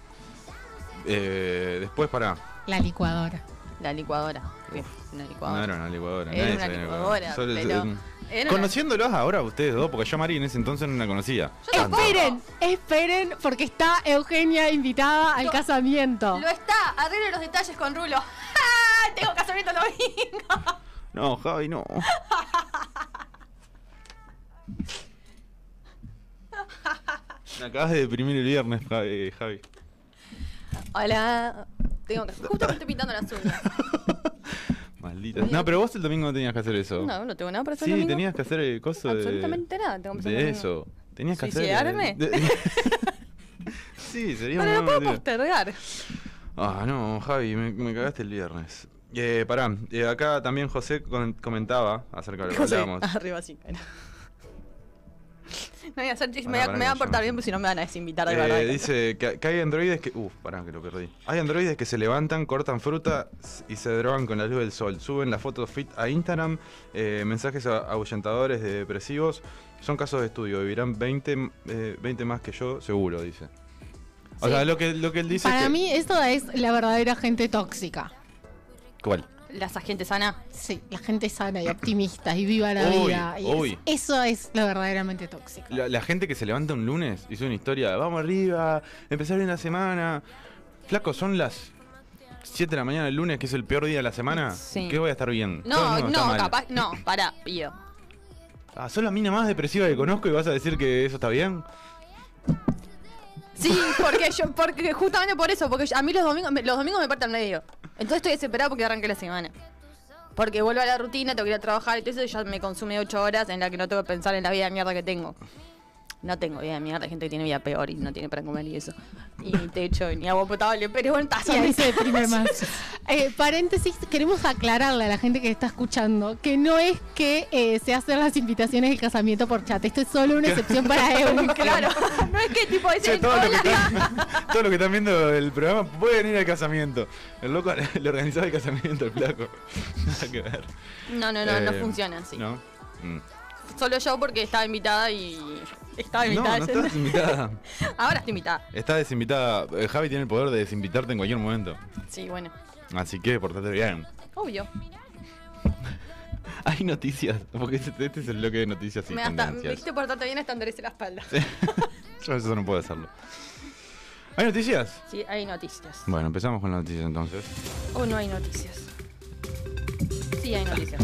Eh, después, para. La licuadora. La licuadora. Uf, una No licuadora. era una licuadora. Era nadie una licuadora, Solo- pero eh, una- Conociéndolos ahora ustedes dos, porque yo a Mari en ese entonces no la conocía. Esperen, esperen, porque está Eugenia invitada al casamiento. Lo está, arregle los detalles con Rulo. Tengo casamiento el domingo. No, Javi, no. Me acabas de deprimir el viernes, Javi. Javi. Hola. Tengo que. Justo me estoy pintando las uñas. Maldita. No, pero vos el domingo no tenías que hacer eso. No, no tengo nada para hacer sí, el domingo. tenías que hacer el coso de. Absolutamente nada tengo que hacer el De domingo. eso. Tenías que hacer. ¿Suicidarme? sí, sería Pero lo puedo postergar. Ah, no, Javi, me, me cagaste el viernes. Eh, pará, eh, acá también José comentaba acerca de lo que José, hablábamos. arriba sí. bueno. No voy a hacer va- pará me va a portar bien, porque si no me van a desinvitar de Eh, verdad. dice que, que hay androides que. Uf, pará, que lo perdí. Hay androides que se levantan, cortan fruta y se drogan con la luz del sol. Suben la foto fit a Instagram, eh, mensajes ahuyentadores de depresivos. Son casos de estudio. Vivirán 20, eh, 20 más que yo, seguro, dice. O Sí. sea, lo que, lo que él dice. es Para que- mí, eso es la verdadera gente tóxica. ¿Cuál? La gente sana. Sí, la gente sana y optimista y viva la Uy, vida. Y es- uy. eso es lo verdaderamente tóxico. La, la gente que se levanta un lunes y sube una historia, vamos arriba, empezar bien la semana. Flaco, son las 7 de la mañana del lunes, que es el peor día de la semana. Sí. ¿Qué voy a estar bien? Todo el No, mundo está no, mal. capaz, no, pará, pío. Ah, ¿sos la mina más depresiva que conozco y vas a decir que eso está bien? Sí, porque yo, porque justamente por eso, porque a mí los domingos, los domingos me parten medio. Entonces estoy desesperado porque arranque la semana. Porque vuelvo a la rutina, tengo que ir a trabajar, entonces ya me consume ocho horas en la que no tengo que pensar en la vida de mierda que tengo. No tengo vida de mierda, hay gente que tiene vida peor y no tiene para comer y eso. Y techo, ni agua potable, pero bueno, Y taza ahí se deprime más. Eh, paréntesis, queremos aclararle a la gente que está escuchando que no es que eh, se hacen las invitaciones del casamiento por chat. Esto es solo una excepción para Eun. Claro, no es que tipo dicen, todo, lo que están, todo lo que están viendo el programa pueden ir al casamiento. El loco le organizaba el casamiento al flaco. Nada que ver. No, no, no, no Eh, funciona así. ¿No? Mm. Solo yo porque estaba invitada y. Estaba No, invitada. no estás invitada. Ahora estoy invitada. Estás desinvitada. Eh, Javi tiene el poder de desinvitarte en cualquier momento. Sí, bueno. Así que portate bien. Obvio. Hay noticias, porque este, este es el bloque de noticias y me, hasta, tendencias. dijiste portarte bien hasta enderecé la espalda. Yo eso no puedo hacerlo. ¿Hay noticias? Sí, hay noticias. Bueno, empezamos con las noticias entonces. O no hay noticias. Sí, hay noticias.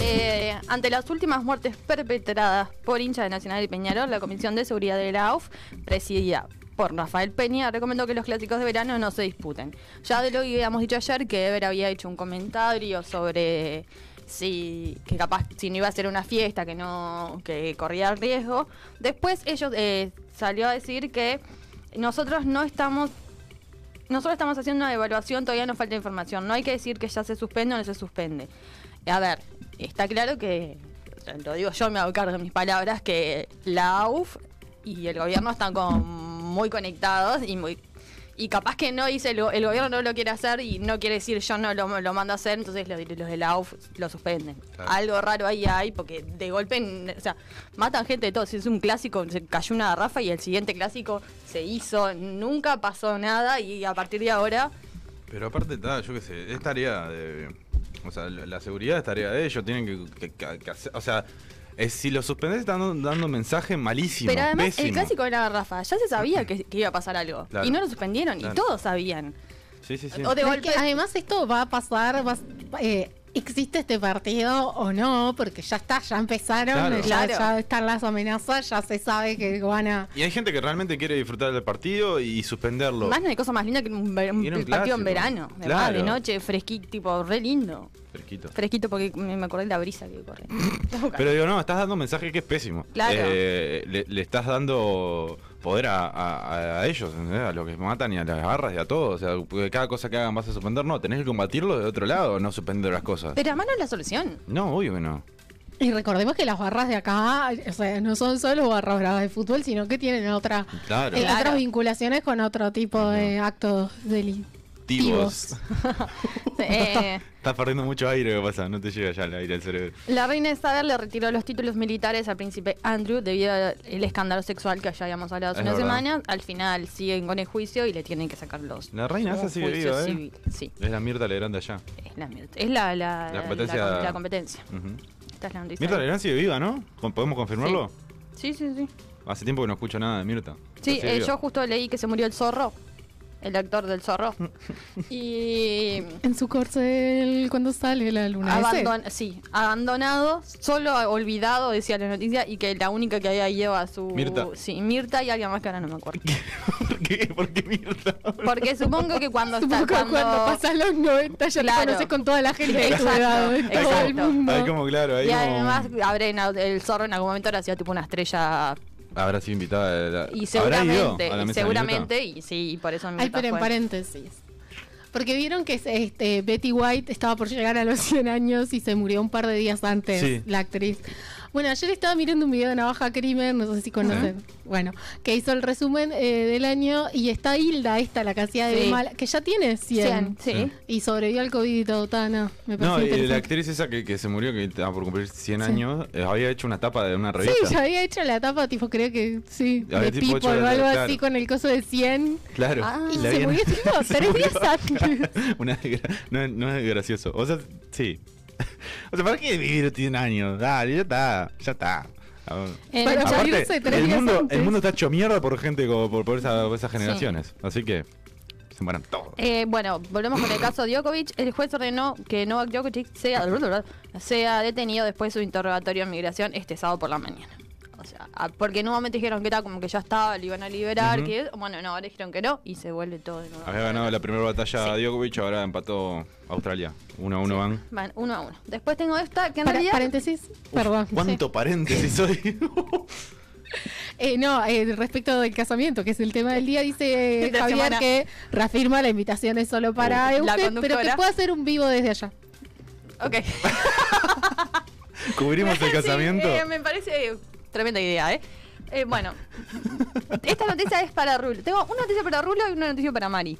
Eh, ante las últimas muertes perpetradas por hincha de Nacional y Peñarol, la Comisión de Seguridad de la AUF, presidida por Rafael Peña, recomendó que los clásicos de verano no se disputen. Ya de lo que habíamos dicho ayer, que Ever había hecho un comentario sobre si que capaz si no iba a ser una fiesta, que no que corría riesgo. Después ellos eh, salió a decir que nosotros no estamos nosotros estamos haciendo una evaluación, todavía nos falta información. No hay que decir que ya se suspende o no se suspende. A ver, está claro que, lo digo yo, me hago cargo de mis palabras, que la AUF y el gobierno están como muy conectados y muy... Y capaz que no dice, el, go- el gobierno no lo quiere hacer y no quiere decir yo no lo, lo mando a hacer, entonces los, los de la AUF lo suspenden. Claro. Algo raro ahí hay, porque de golpe, o sea, matan gente de todo. Si es un clásico, se cayó una garrafa y el siguiente clásico se hizo, nunca pasó nada y a partir de ahora Pero aparte, está, yo qué sé, es tarea de. O sea, la seguridad es tarea de ellos, tienen que, que- que- que hacer. O sea, es- si lo suspendés, están dando, dando mensaje malísimo. Pero además, el clásico de la garrafa, ya se sabía que, que iba a pasar algo. Claro. Y no lo suspendieron, Claro. y todos sabían. Sí, sí, sí. O de es golpe. que además esto va a pasar, va eh, existe este partido o no, porque ya está, ya empezaron, Claro. ya, Claro. ya están las amenazas, ya se sabe que van a... Y hay gente que realmente quiere disfrutar del partido y suspenderlo. Más no hay cosa más linda que un, ver- un Y era un partido en verano. Claro. de noche, fresquito, tipo, re lindo. Fresquito. Fresquito porque me me acordé de la brisa que corre. Pero digo, no, estás dando un mensaje que es pésimo. Claro. Eh, le, le estás dando poder a, a- a ellos, ¿entendés? a los que matan y a las garras y a todo. O sea, cada cosa que hagan vas a suspender, no, tenés que combatirlo de otro lado, no suspender las cosas. Pero además no es la solución. No, obvio que no. Y recordemos que las barras de acá, o sea, no son solo barras bravas de fútbol, sino que tienen otra, Claro. eh, Claro. otras vinculaciones con otro tipo de actos delictivos. Tivos. Eh, Estás perdiendo mucho aire, ¿qué pasa? No te llega ya el aire al cerebro. la reina Isabel le retiró los títulos militares al príncipe Andrew debido al escándalo sexual que ya habíamos hablado hace una verdad. semana. Al final siguen con el juicio y le tienen que sacar los. La reina esa sigue viva, ¿eh? civil. Sí, Es la Mirta Legrand allá. es la, es la, la, La competencia- la- la competencia. Ujú. Esta es la noticia. Mirta Legrand sigue viva, ¿no? ¿Podemos confirmarlo? Sí, sí, sí. Hace tiempo que no escucho nada de Mirta. Sí, eh, yo justo leí que se murió el zorro, el actor del zorro. y En su corcel, cuando sale la luna. ese. abandon sí, abandonado, solo olvidado, decía la noticia, y que la única que había ido a su... Mirta. Sí, Mirta y alguien más que ahora no me acuerdo. ¿Por qué? ¿Por qué Mirta? Porque supongo que cuando está... Supongo que Cuando, cuando pasan los 90 ya Claro. te conoces con toda la gente de tu edad, de todo el mundo. Hay como, claro, hay y como... además, habré en- el zorro en algún momento era sido tipo una estrella Habrá sido invitada. de la- Y ¿Habrá ido seguramente, a la y seguramente, y sí, y por eso mi Ay, pero en fue- paréntesis. Porque vieron que este, Betty White estaba por llegar a los 100 años y se murió un par de días antes, Sí. la actriz. Bueno, ayer estaba mirando un video de Navaja Crimen, no sé si conocen. Bueno, que hizo el resumen eh, del añño y está Hilda, esta, la que hacía de Sí. mala, que ya tiene 100. 100, sí. Y sobrevivió al COVID y todo, Tana. Me No, y la actriz esa que, que se murió, que estaba por cumplir 100 Sí. años, eh, había hecho una tapa de una Sí, revista. ya había hecho la tapa, tipo, creo que sí, Había de tipo People o algo claro. así con el coso de 100. Claro. Ah. Y se murió tipo tres días antes. Una no es gracioso. O sea, sí. O sea, ¿para qué vivir 100 años? Dale, ya está, ya está. El Aparte, mundo, el mundo está hecho mierda por gente como por, por esa- por esas generaciones. Así que se mueran todos. Eh, bueno, volvemos con el caso de Djokovic. El juez ordenó que Novak Djokovic sea, sea detenido después de su interrogatorio en migración este sábado por la mañana. O sea, porque en un momento dijeron que era como que ya estaba, lo iban a liberar, Ujú. que bueno, no, ahora dijeron que no y se vuelve todo de nuevo. Había ganado la primera batalla Sí. Djokovic, ahora empató Australia. Uno a uno van. Van uno a uno. Después tengo esta que en Para- realidad paréntesis, perdón. ¿Cuánto paréntesis soy? Eh, no, eh, respecto del casamiento, que es el tema del día, dice Esta Javier semana. que reafirma la invitación es solo para. La Euge, pero que puede hacer un vivo desde allá. Ok. ¿Cubrimos el Sí, casamiento? eh, me parece tremenda idea, ¿eh? Eh, bueno, esta noticia es para Rulo. Tengo una noticia para Rulo y una noticia para Mari.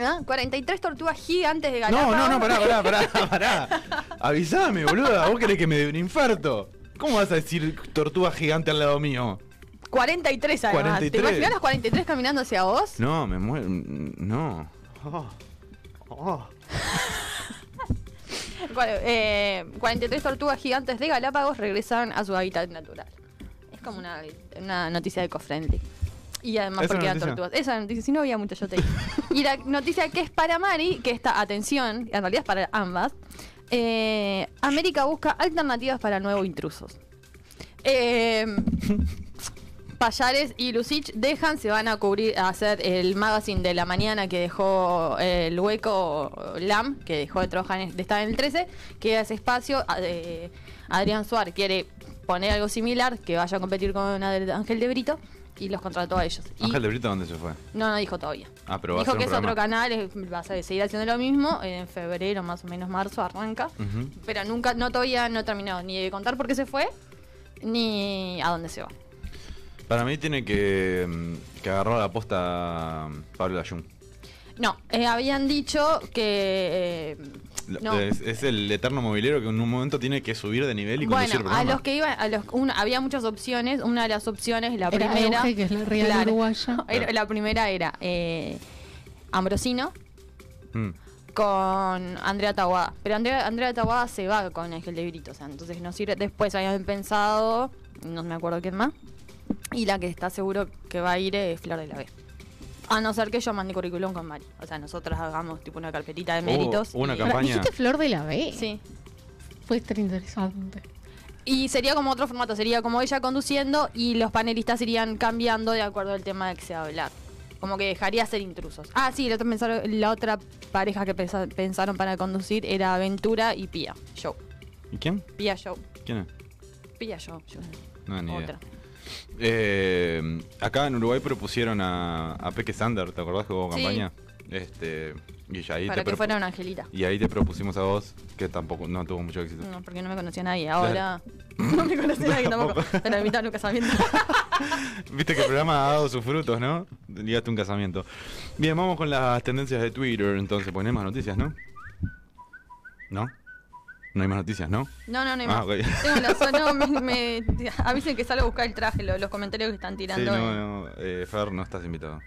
¿Ah? 43 tortugas gigantes de Galápagos. No, no, no, pará, pará, pará, pará. Avisame, boluda. ¿Vos querés que me dé un infarto? ¿Cómo vas a decir tortuga gigante al lado mío? 43 además. 43. ¿Te imaginas los 43 caminando hacia vos? No, me muero. No. Oh. Oh. Cua- eh, 43 tortugas gigantes de Galápagos regresaron a su hábitat natural. Es como una, una noticia eco-friendly. Y además ¿Esa porque eran noticia? tortugas. Esa noticia, si no había mucho yo te digo. Y la noticia que es para Mari, que está, atención, en realidad es para ambas. eh, América busca alternativas para nuevos intrusos. Eh, Payares y Lucich dejan, se van a cubrir, a hacer el magazine de la mañana que dejó eh, el hueco LAM, que dejó de trabajar en, de estar en el 13, queda ese espacio. eh, Adrián Suárez quiere poner algo similar, que vaya a competir con Ángel de Brito, y los contrató a ellos. Y- Ángel de Brito, ¿dónde se fue? no, no dijo todavía. Ah, pero dijo que es otro canal, es- va a seguir haciendo lo mismo, en febrero, más o menos marzo, arranca. Pero nunca, no todavía no he terminado ni de contar por qué se fue, ni a dónde se va. Para mí tiene que, mm, que agarrar la posta mm, Pablo Dayun. No, eh, habían dicho que. eh, no. Es, es el eterno movilero que en un momento tiene que subir de nivel y conducir el Bueno, a los que iban, a los, una- había muchas opciones. Una de las opciones, la Era primera. Euge, que es la real uruguaya. Era- la primera era eh, Ambrosino Mm. con Andrea Taguada. Pero Andrea, Andrea Taguada se va con Ángel de Brito, o sea, entonces no sirve. Después habían pensado, no me acuerdo quién más. Y la que está seguro que va a ir es Flor de la B. A no ser que yo mande currículum con Mari. O sea, nosotros hagamos tipo una carpetita de Hubo- méritos. una y- campaña. ¿Dijiste Flor de la B? Sí. Fue estar interesante. Y sería como otro formato, sería como ella conduciendo y los panelistas irían cambiando de acuerdo al tema de que se va a hablar. Como que dejaría ser intrusos. Ah, sí, la otra, pensaron- la otra pareja que pensa- pensaron para conducir era Aventura y Pía Show. ¿Y quién? Pía Show. ¿Quién es? Pía Show. yo- No, ni idea. otra. Eh, acá en Uruguay propusieron a, a Peque Sander, ¿te acordás que hubo Sí. campaña? Este, y ya ahí Para te que fuera una angelita. Y ahí te propusimos a vos, que tampoco no tuvo mucho éxito. No, porque no me conocía nadie. Ahora no me conocía nadie tampoco. Pero invitar a un casamiento. Viste que el programa ha dado sus frutos, ¿no? Ligaste un casamiento. Bien, vamos con las tendencias de Twitter, entonces, más noticias, ¿no? ¿No? No hay más noticias, ¿no? No, no, no hay Ah, más. ok. Tengo no, me, me- avisen que salgo a buscar el traje, lo- los comentarios que están Sí, tirando. no, en- no. Eh, Fer, no estás invitado.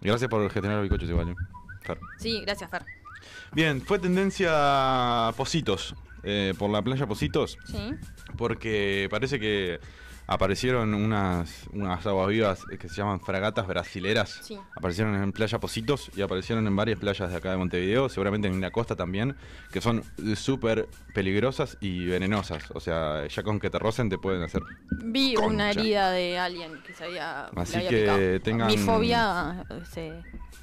Gracias por gestionar los bicochos igual, ¿eh? Fer. Sí, gracias, Fer. Bien, fue tendencia Positos, eh, por la playa Positos, Sí. porque parece que aparecieron unas, unas aguas vivas eh, que se llaman fragatas brasileras. Sí. Aparecieron en Playa Positos y aparecieron en varias playas de acá de Montevideo, seguramente en la costa también, que son súper peligrosas y venenosas. O sea, ya con que te rocen te pueden hacer... Vi una herida de alguien que se había, Así había que picado. tengan- Mi fobia se...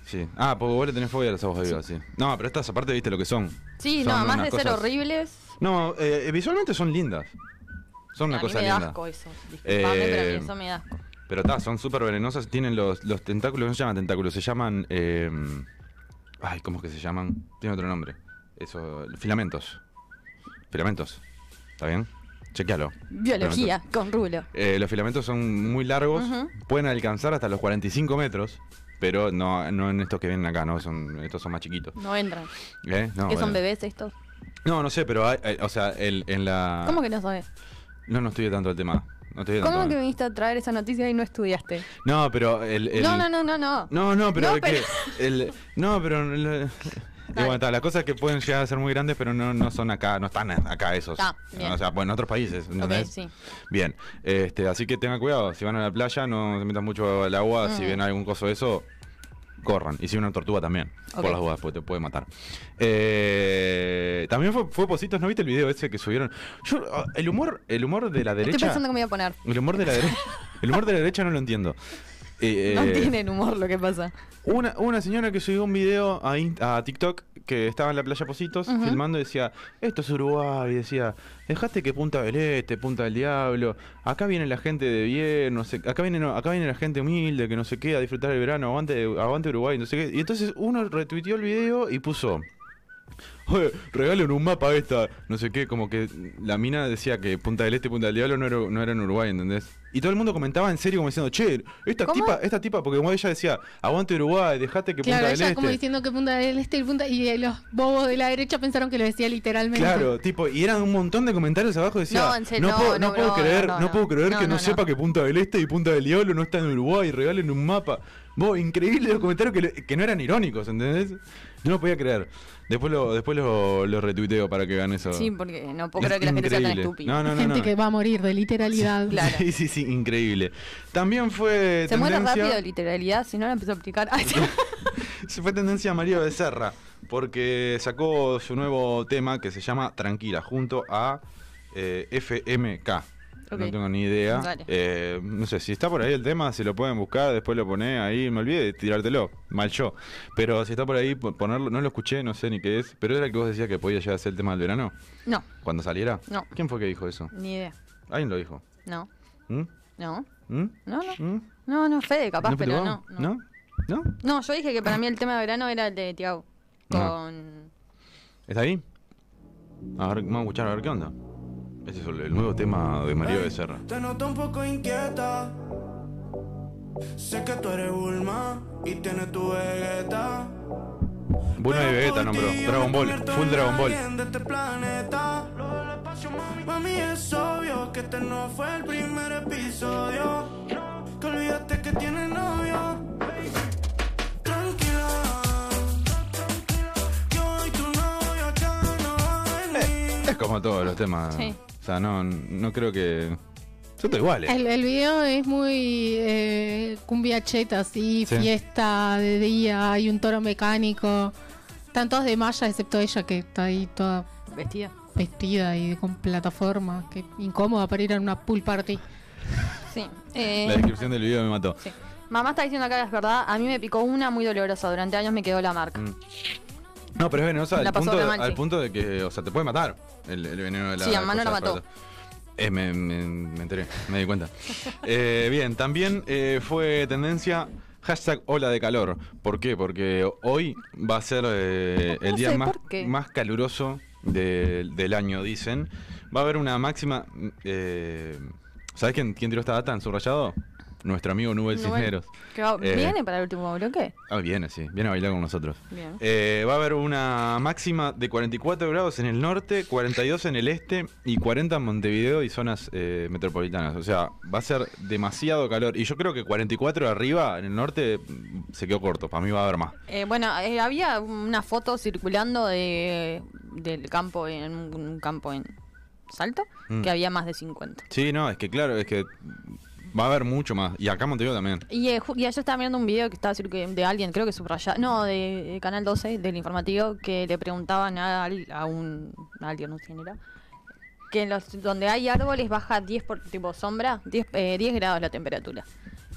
Sí. Ah, porque vos le tenés fobia a las aguas vivas, sí. No, pero estas aparte viste lo que son. Sí, Son no, además de ser horribles. No, eh, visualmente son lindas. Son una a cosa mí me da linda. asco eso. Disculpame, Eh, pero a mí eso me da asco. Pero está, son súper venenosas. Tienen los, los tentáculos, no se llaman tentáculos, se llaman. eh, ay, ¿cómo es que se llaman? Tiene otro nombre. Eso, filamentos. Filamentos. ¿Está bien? Chequealo. Biología, con rulo. Eh, los filamentos son muy largos, pueden alcanzar hasta los 45 metros, pero no, no en estos que vienen acá, no, son, estos son más chiquitos. No entran. ¿Eh? No, ¿Qué son bebés estos? No, no sé, pero hay, hay- o sea, el, en la... ¿Cómo que no sabes? No, no estudié tanto el tema. No, estudié tanto. ¿Cómo que viniste a traer esa noticia y no estudiaste? no pero el, el- No, no, no, no, no. No, no, pero, No, que el- no, pero el- bueno, está, las cosas que pueden llegar a ser muy grandes, pero no, no son acá, no están acá esos. Bien. O sea, bueno, en otros países, Ok, ¿entendés? sí. Bien, este, así que tengan cuidado, si van a la playa no se metan mucho al agua, si Mm. ven algún coso de eso, corran. Y si una tortuga también, Ok. por las dudas, porque te puede matar. Eh, también fue, fue Positos, ¿no viste el video ese que subieron? Yo, ah, el humor, el humor de la Estoy derecha. pensando que me voy a poner. El humor de la derecha. El humor de la derecha no lo entiendo. Eh, No eh, tienen humor lo que pasa. una, una señora que subió un video a, a TikTok que estaba en la playa Positos filmando y decía, esto es Uruguay, decía, dejaste que Punta del Este, Punta del Diablo, acá viene la gente de bien, no sé, acá viene, no, acá viene la gente humilde que no se queda a disfrutar el verano, aguante, aguante Uruguay, no sé qué. Y entonces uno retuiteó el video y puso, Oye, regalen un mapa a esta, no sé qué, como que la mina decía que Punta del Este y Punta del Diablo no era, no era en Uruguay, ¿entendés? Y todo el mundo comentaba en serio como diciendo, che, esta ¿Cómo? tipa, esta tipa, porque como ella decía, aguante Uruguay, dejate que Claro, Punta del ella Este. como diciendo que punta del este y punta y los bobos de la derecha pensaron que lo decía literalmente. Claro, tipo, y eran un montón de comentarios abajo decía, No, en serio, no, puedo, no no, puedo creer, no, puedo creer que no, sepa que Punta del Este y Punta del Diablo no están en Uruguay, regalen un mapa. Vos, increíble los comentarios que, le- que no eran irónicos, ¿entendés? No podía creer. Después lo, después lo, lo retuiteo para que vean eso. Sí, porque no puedo Es creer que la gente sea tan estúpida. No, no, no, Gente no. que va a morir de literalidad. Claro. Sí, sí, sí, increíble. También fue Se muere tendencia- rápido de literalidad, si no la empezó a aplicar. Se fue tendencia María Becerra, porque sacó su nuevo tema que se llama Tranquila, junto a eh, FMK. Ok. No tengo ni idea. Eh, no sé, si está por ahí el tema, si lo pueden buscar, después lo pone ahí, me olvidé de tirártelo, mal yo. Pero si está por ahí, po- ponerlo, no lo escuché, no sé ni qué es, pero era el que vos decías que podía llegar a ser el tema del verano, no, cuando saliera. No. ¿Quién fue que dijo eso? ni idea. Alguien lo dijo. No, ¿Mm? no, ¿Mm? no, no. ¿Mm? No, no, Fede, capaz, ¿No, pero no. No. ¿No? ¿No? No, yo dije que para mí el tema de verano era el de Tiago. No. Con. ¿Está ahí? A ver, vamos a escuchar a ver qué onda. Ese es el, nuevo tema de María Becerra. Te noto un poco inquieta. Sé que tú eres Bulma y tienes tu Vegeta. Bulma y Vegeta nombró. Dragon Ball. Full Dragon Ball. De este planeta. Mami, es obvio que este no fue el primer episodio. Que olvidaste que tienes novio. Como todos los temas. Sí. O sea, no, no creo que. Son todos iguales. El, el video es muy eh, cumbia cheta, así, Sí. fiesta de día, hay un toro mecánico. Están todos de malla, excepto ella que está ahí toda Vestida. vestida y con plataforma. Que incómoda para ir a una pool party. Sí. Eh, La descripción del video me mató. sí. Mamá está diciendo acá, es verdad. A mí me picó una muy dolorosa. Durante años me quedó la marca. Mm. No, pero es venenosa al punto, al de que, o sea, te puede matar el, el veneno de la Sí, a Manu cosa la mató. Eh, me, me- me enteré, me di cuenta. Eh, bien, también eh, fue tendencia hashtag ola de calor. ¿Por qué? Porque hoy va a ser eh, el No día sé, más, caluroso de- del año, dicen. Va a haber una máxima... Eh, ¿Sabes quién, quién tiró esta data en subrayado? Nuestro amigo Nubel Nubel. Cisneros. ¿Que va- Eh, ¿Viene para el último bloque? Ah, viene, sí. Viene a bailar con nosotros. Bien. Eh, va a haber una máxima de 44 grados en el norte, 42 en el este y 40 en Montevideo y zonas eh, metropolitanas. O sea, va a ser demasiado calor. Y yo creo que 44 arriba en el norte mm, se quedó corto. Para mí va a haber más. Eh, bueno, eh, había una foto circulando de, del campo, en un, un campo en Salto, Mm. que había más de 50. Sí, no, es que claro, es que va a haber mucho más. Y acá Montevideo también. Y, eh, ju- y ayer estaba mirando un video que estaba de alguien, creo que subrayado, no, de, de Canal 12, del informativo, que le preguntaban a, al- a un a alguien, no sé quién era, que en los, donde hay árboles baja 10 por tipo sombra, 10, eh, 10 grados la temperatura.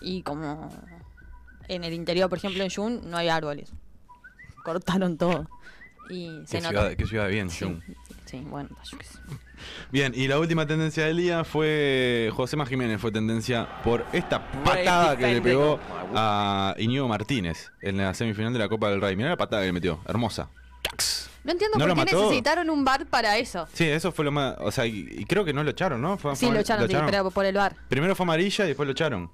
Y como en el interior, por ejemplo, en Jun, no hay árboles. Cortaron todo. Y se ¿Qué nota. ciudad, qué ciudad bien, Sí. Sí, bueno, yo qué sé. Bien, y la última tendencia del día fue Josema Jiménez, fue tendencia por esta patada que le pegó a Iñigo Martínez en la semifinal de la Copa del Rey. Mirá la patada que le metió, hermosa. No entiendo ¿No por qué mató? necesitaron un bar para eso. Sí, eso fue lo más. O sea, y, y creo que no lo echaron, ¿no? Fue- Sí, fue- lo echaron, pero por el bar. Primero fue amarilla y después lo echaron.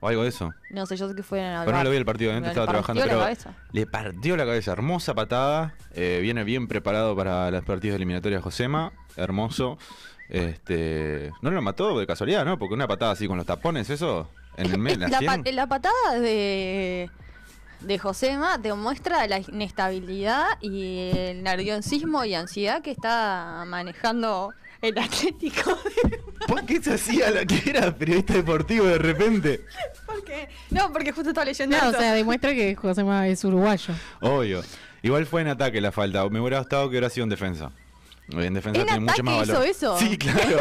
O algo de eso. No sé, yo sé que fue en el Pero no lo vi el partido. Le estaba trabajando. Pero cabeza. le partió la cabeza. Hermosa patada. eh, viene bien preparado para las partidas eliminatorias Josema. Hermoso. Este. No lo mató de casualidad, ¿no? Porque una patada así con los tapones, eso. En el medio, la, pa- la patada de, de Josema demuestra la inestabilidad y el nerviosismo y ansiedad que está manejando el Atlético. ¿Por qué se hacía la que era periodista deportivo de repente? porque, no, porque justo estaba leyendo No, o sea, demuestra que Josema es uruguayo. Obvio. Igual fue en ataque la falta. Me hubiera gustado que hubiera sido en defensa. En defensa ¿En tiene mucho más ataque valor. hizo eso? Sí, claro.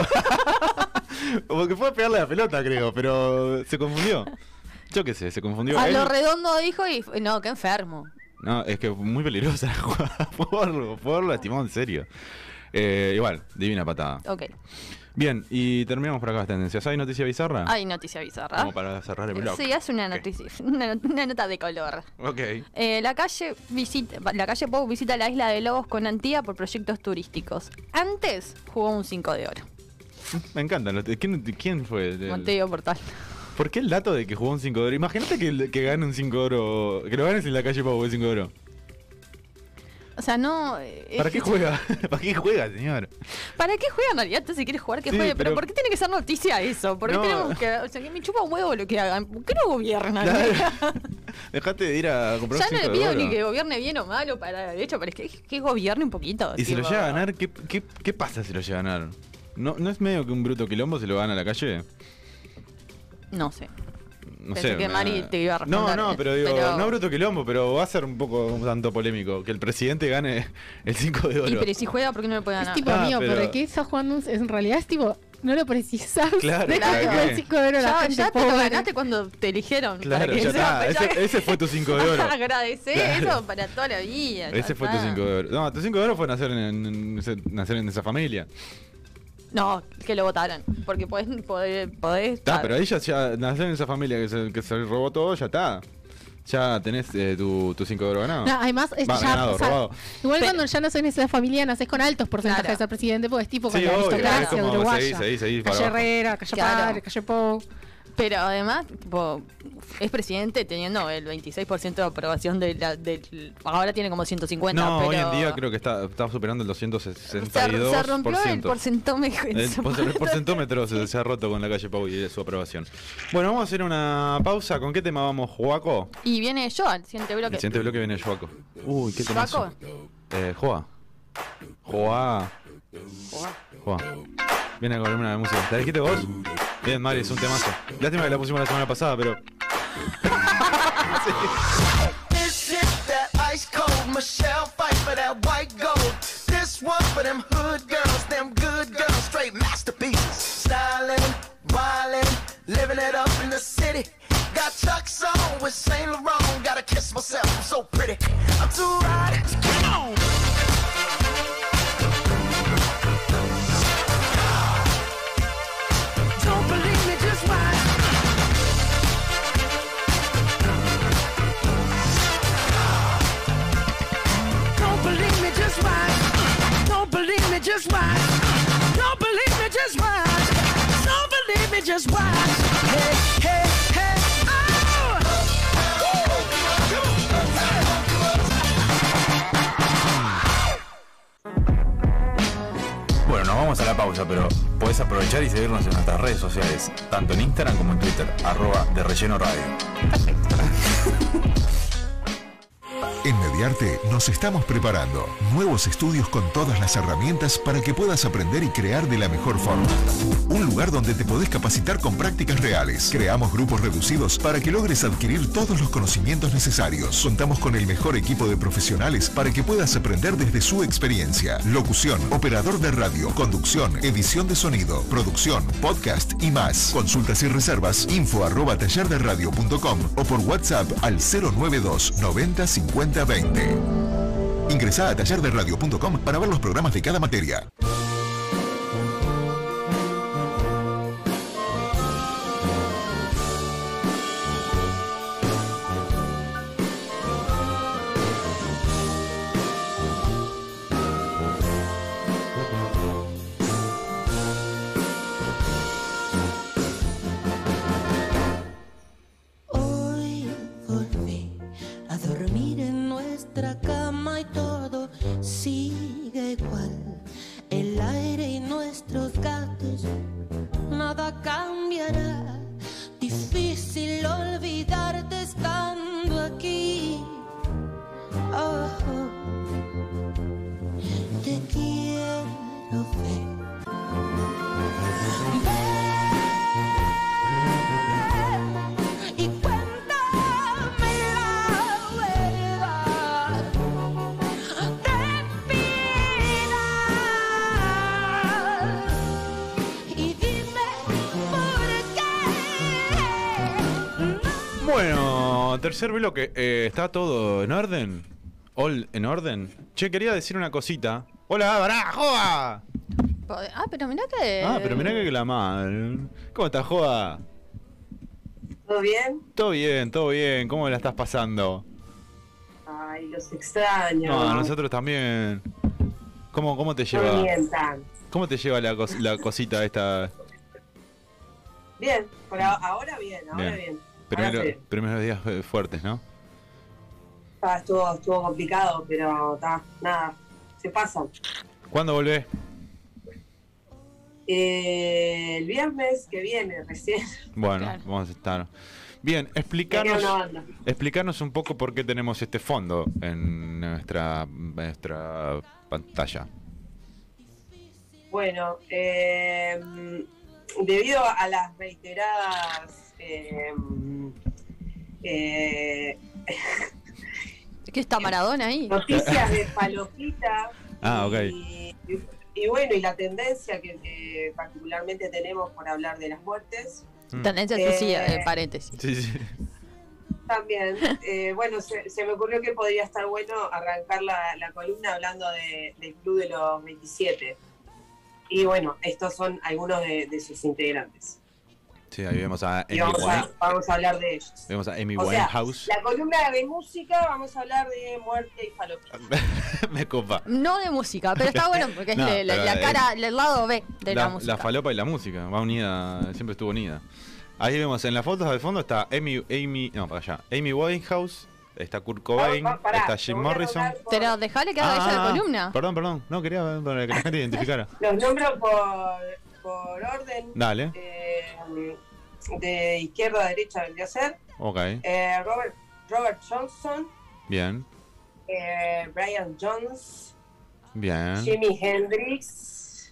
Porque fue a pegarle la pelota, creo, pero se confundió. Yo qué sé, se confundió. a Él- lo redondo dijo y fue- no, qué enfermo. No, es que muy peligrosa la jugada. Por, por lastimado en serio. Eh, igual, divina patada. Ok. Bien, y terminamos por acá las tendencias. ¿Hay noticia bizarra? Hay noticia bizarra. Como para cerrar el blog. Sí, hace una noticia, una, not- una nota de color. Ok. Eh, la calle visita, la calle Pau visita la isla de Lobos con Antía por proyectos turísticos. Antes jugó un 5 de oro. Me encanta. ¿Quién, quién fue? el- Montevideo Portal. ¿Por qué el dato de que jugó un 5 de oro? Imagínate que, que gane un 5 de oro. Que lo ganes en la calle Pau, el 5 de oro. O sea, no. eh, ¿Para qué juega? ¿Para qué juega, señor? ¿Para qué juega en realidad? Entonces, si quieres jugar, que Sí, juegue. Pero, pero- ¿por qué tiene que ser noticia eso? ¿Por qué No. tenemos que.? O sea, que me chupa un huevo lo que hagan. ¿Por qué no gobiernan? Dejate de ir a comprar ya no 5 le de pido ni que gobierne bien o mal o para derecho, pero es que, que gobierne un poquito. Y si lo tipo. llega a ganar, ¿qué, qué, qué pasa si lo llega a ganar? ¿No, ¿No es medio que un bruto quilombo se lo gana a la calle? No sé. No Pensé sé. que me- Mari te iba a No, responder, no, pero digo, pero- no bruto quilombo, pero va a ser un poco un tanto polémico que el presidente gane el 5 de oro. Y pero si juega, ¿por qué no le puede Es ganar? tipo Ah, mío, pero- pero... ¿qué está jugando? un- En realidad es tipo, no lo precisas. Claro, Deja el 5 de oro a la ya, gente ya te lo pobre. ganaste cuando te eligieron. Claro, para que ya sea- está. Ese, ese fue tu 5 de oro. Agradecé Claro. eso para toda la vida. ya Ese fue tu está. 5 de oro. No, tu 5 de oro fue nacer en, en- en- nacer en esa familia. No, que lo votaron. Porque podés. podés, podés Está, pero ahí ya, nacer en esa familia que se, que se robó todo, ya está. Ya tenés eh, tu 5 de oro ganado. No, además, es Va, ya, ganado, o sea, robado. igual Pero- cuando ya no en esa familia, nacés con altos porcentajes Claro. de ser presidente, porque es tipo con Sí, la obvio, aristocracia uruguaya. seguís, seguís para calle. Herrera, calle Claro. Padre, calle Pou. Pero además, tipo, es presidente teniendo el 26% de aprobación de la, del. Ahora tiene como 150. No, pero hoy en día creo que está, está superando el se, 262%. se rompió el porcentómetro. en El, porcentómetro se, se ha roto con la calle Pau y de su aprobación. Bueno, vamos a hacer una pausa. ¿Con qué tema vamos, Joaco? Y viene yo al siguiente bloque. El siguiente bloque viene Joaco. Uy, qué tema. ¿Joaco? Eh, Joa. Joa. Juan. Viene that ice cold Michelle fight for that white gold. This one for them hood girls, them good girls, straight masterpieces. Styling, violin, living it up in the city. Got Chuck's on with Saint Laurent. Gotta kiss myself, I'm so pretty. I'm too hot. Come on. Just watch. Don't believe me, just watch. Don't believe me, just watch. Hey, hey, hey, oh! Bueno, nos vamos a la pausa, pero podés aprovechar y seguirnos en nuestras redes sociales, tanto en Instagram como en Twitter, arroba de relleno radio. En Mediarte nos estamos preparando nuevos estudios con todas las herramientas para que puedas aprender y crear de la mejor forma. Un lugar donde te podés capacitar con prácticas reales. Creamos grupos reducidos para que logres adquirir todos los conocimientos necesarios. Contamos con el mejor equipo de profesionales para que puedas aprender desde su experiencia. Locución, operador de radio, conducción, edición de sonido, producción, podcast y más. Consultas y reservas info arroba tallarderadio.com o por WhatsApp al 092 90 50 20. Ingresá a tallerderradio.com para ver los programas de cada materia. Tercer bloque. eh, ¿Está todo en orden? ¿All en orden? Che, quería decir una cosita. Hola, pará, Joa. Ah, pero mirá que. Ah, pero mirá que la madre. ¿Cómo estás, Joa? ¿Todo bien? Todo bien, todo bien. ¿Cómo la estás pasando? Ay, los extraño. No, nosotros también. ¿Cómo, cómo te No lleva? mientan. ¿Cómo te lleva la, cos- la cosita esta? Bien, por ahora bien, ahora Bien. bien. Primero- sí. primeros días eh, fuertes, ¿no? Ah, estuvo, estuvo complicado, pero está, nada, se pasan. ¿Cuándo volvés? Eh, el viernes que viene, recién. Bueno, Claro. vamos a estar. Bien, explicarnos, explicarnos un poco por qué tenemos este fondo en nuestra, nuestra pantalla. Bueno, eh, debido a las reiteradas eh, eh, ¿Qué está Maradona ahí? noticias de Palopita Ah, ok. y, y bueno, y la tendencia que, que particularmente tenemos por hablar de las muertes. Mm. Tendencia Eh, suicida, eh, paréntesis. Sí, sí. También, eh, bueno, se, se me ocurrió que podría estar bueno arrancar la, la columna hablando de- del Club de los 27. Y bueno, estos son algunos de, de sus integrantes. Sí, ahí vemos a Y Amy, vamos a, Wine- vamos a hablar de ellos. vemos a Amy O sea, Winehouse. la columna de música vamos a hablar de muerte y falopita. Me copa. No de música, pero está bueno porque es No, la, la- pero, la cara, el lado B de la, La, música. la falopa y la música, va unida, siempre estuvo unida. Ahí vemos en las fotos del fondo está Amy, Amy, no, para allá, Amy Winehouse, está Kurt Cobain, pará, está Jim Morrison. Pero dejale que haga ella Ah, la columna. Perdón, perdón, no quería que la gente identificara. Los nombro por, por orden Dale, eh, de izquierda a derecha vendría a ser. ok, Eh, Robert, Robert Johnson, bien, eh, Brian Jones, bien. Jimi Hendrix,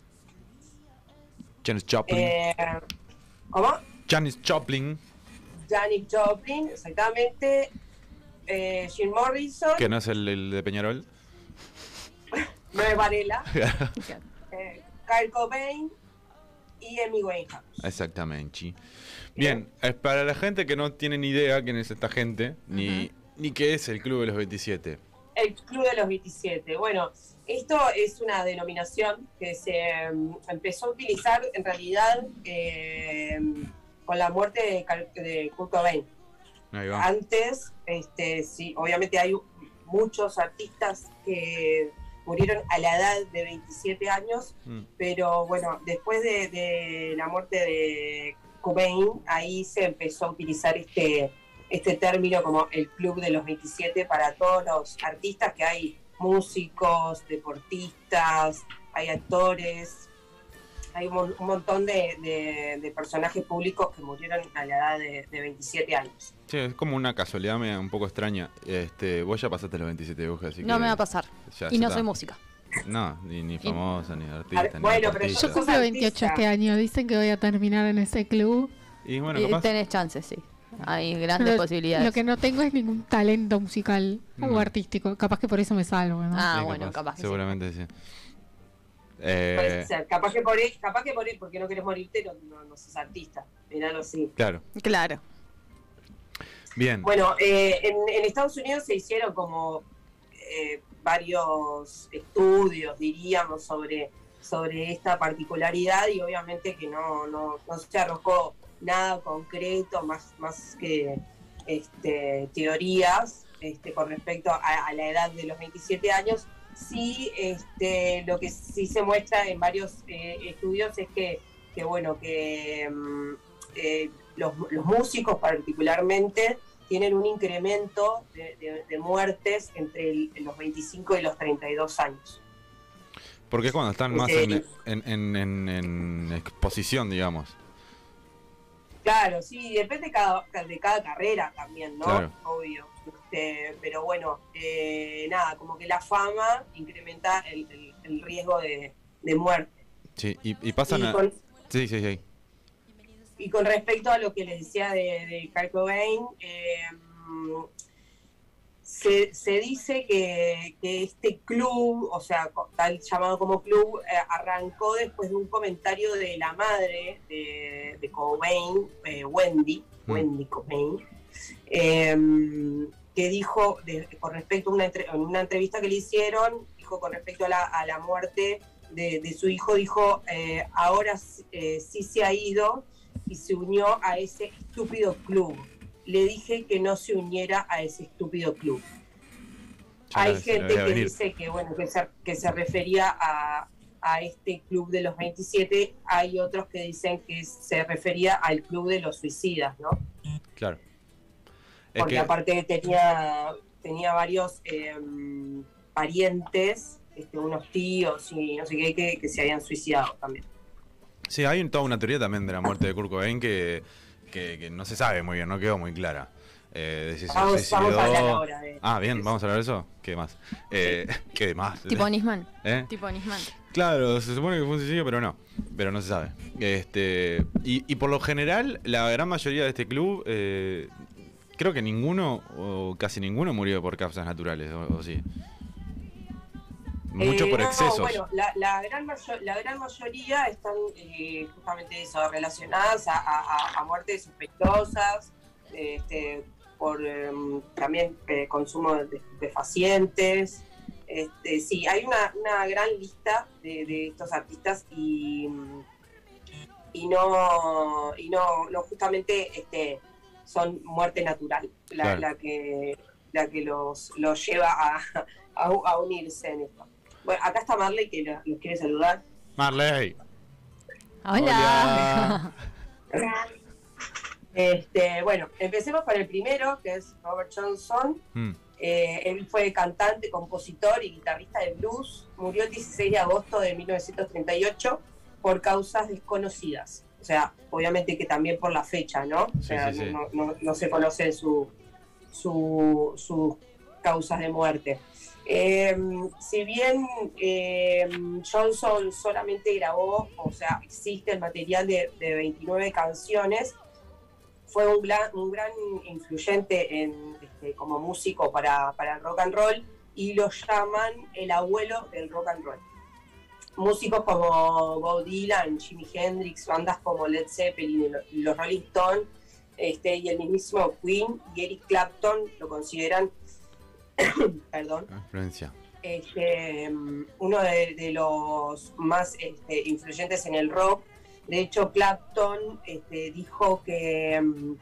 Janis Joplin, ¿cómo? Janis Joplin, Janis Joplin, exactamente, Jim Morrison, que no es el, el de Peñarol. Noé Varela, eh, Kyle Cobain y Amy Winehouse. Exactamente. Bien, para la gente que no tiene ni idea quién es esta gente, ni, ni qué es el Club de los 27. El Club de los 27. Bueno, esto es una denominación que se mm, empezó a utilizar en realidad eh, con la muerte de, Cal- de Kurt Cobain. Ahí va. Antes, este, sí, obviamente hay muchos artistas que murieron a la edad de 27 años, Mm. pero bueno, después de, de la muerte de Cobain, ahí se empezó a utilizar este, este término como el club de los 27 para todos los artistas que hay, músicos, deportistas, hay actores, hay un, un montón de, de- de personajes públicos que murieron a la edad de, de 27 años. Sí, es como una casualidad media un poco extraña. Este, vos ya pasaste los 27 dibujos, así No que me va a pasar. ya- y ya no está. soy música. No, ni, ni famosa, ni artista, ver, ni bueno, pero deportista. Yo cumplo 28 este año. Dicen que voy a terminar en ese club. Y bueno, Y capaz. tenés chances, sí. Hay grandes Lo- posibilidades. Lo que no tengo es ningún talento musical No. o artístico. Capaz que por eso me salvo, ¿no? Ah, Sí, bueno, capaz que sí. Seguramente sí. Eh, ser. Capaz que por ahí, capaz que por ahí, porque no querés morirte, no, no, no sos artista. Miralo así. claro. Claro. Bien. Bueno, eh, en, en Estados Unidos se hicieron como eh, varios estudios, diríamos, sobre, sobre esta particularidad y obviamente que no, no, no se arrojó nada concreto, más, más que este, teorías este, con respecto a, a la edad de los 27 años. Sí, este, lo que sí se muestra en varios eh, estudios es que, que, bueno, que mm, eh, los, los músicos particularmente tienen un incremento de, de- de muertes entre el- los 25 y los 32 años. Porque es cuando están más Eh, en, en, en- en- en exposición, digamos. Claro, sí, depende de cada, de cada carrera también, ¿no? Claro. Obvio. Este, pero bueno, eh, nada, como que la fama incrementa el, el- el riesgo de, de muerte. Sí, y, y pasan Y a... Sí, sí, sí. Y con respecto a lo que les decía de, de Kurt Cobain, eh, se, se dice que, que este club, o sea, tal llamado como club, eh, arrancó después de un comentario de la madre de, de Cobain, eh, Wendy, Mm. Wendy Cobain, eh, que dijo, de- con respecto a una, entre- en una entrevista que le hicieron, dijo con respecto a la, a la muerte de, de su hijo, dijo, eh, ahora eh, sí se ha ido y se unió a ese estúpido club. Le dije que no se uniera a ese estúpido club. Ya Hay gente que dice que bueno que se, que se refería a, a este club de los 27, hay otros que dicen que se refería al club de los suicidas, ¿no? Claro. Porque que, aparte tenía, tenía varios eh, parientes, este, unos tíos y no sé qué, que, que se habían suicidado también. sí, hay un- toda una teoría también de la muerte de Kurt Cobain que, que, que no se sabe muy bien, no quedó muy clara. Eh, de si vamos a hablar ahora de- Ah, bien, vamos a hablar de eso. ¿Qué más? Eh, ¿Qué más? Tipo Nisman. ¿Eh? Tipo Nisman. Claro, se supone que fue un suicidio, pero no. Pero no se sabe. Este, y, y por lo general, la gran mayoría de este club, eh, creo que ninguno, o casi ninguno, murió por causas naturales, o, o sí. Mucho Eh, por no, excesos. bueno, la, la gran mayo- la gran mayoría están eh, justamente eso, relacionadas a, a- a- a muertes sospechosas, este, por em, también eh, consumo de estupefacientes. Este, sí, hay una, una gran lista de, de estos artistas y, y no y no, no justamente este, son muerte natural la, Claro. la que la que los, los lleva a, a, a unirse en esto. Bueno, acá está Marley que lo- los quiere saludar. Marley. Hola. Este, bueno, empecemos con el primero, que es Robert Johnson. Mm. Eh, él fue cantante, compositor y guitarrista de blues. Murió el 16 de agosto de 1938 por causas desconocidas. O sea, obviamente que también por la fecha, ¿no? O sea, sí, sí. No, no- no se conocen su, su- sus causas de muerte. Eh, si bien eh, Johnson solamente grabó, o sea, existe el material de, de 29 canciones, fue un gran, un gran influyente en, este, como músico para, para el rock and roll y lo llaman el abuelo del rock and roll. Músicos como Bob Dylan, Jimi Hendrix, bandas como Led Zeppelin y lo- y los Rolling Stones este, y el mismísimo Queen y Eric Clapton lo consideran, perdón, Influencia. este, uno de, de los más este, influyentes en el rock. De hecho, Clapton este, dijo que mm,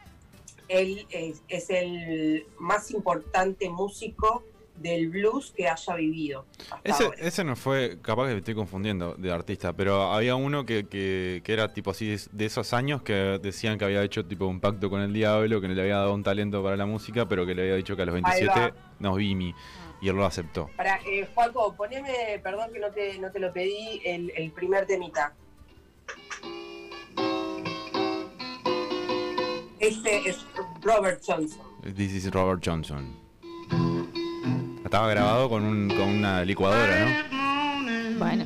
él es, es el más importante músico del blues que haya vivido. Ese, ahora. ese no fue, capaz que me estoy confundiendo de artista, pero había uno que, que, que era tipo así de- esos años que decían que había hecho tipo un pacto con el diablo, que no le había dado un talento para la música, pero que le había dicho que a los Ahí 27 va. nos vimi y él lo aceptó. Para, eh, Juaco, poneme, perdón que no te, no te lo pedí, el, el primer temita. Este es Robert Johnson. This is Robert Johnson. Estaba grabado con, un, con una licuadora, ¿no? Bueno,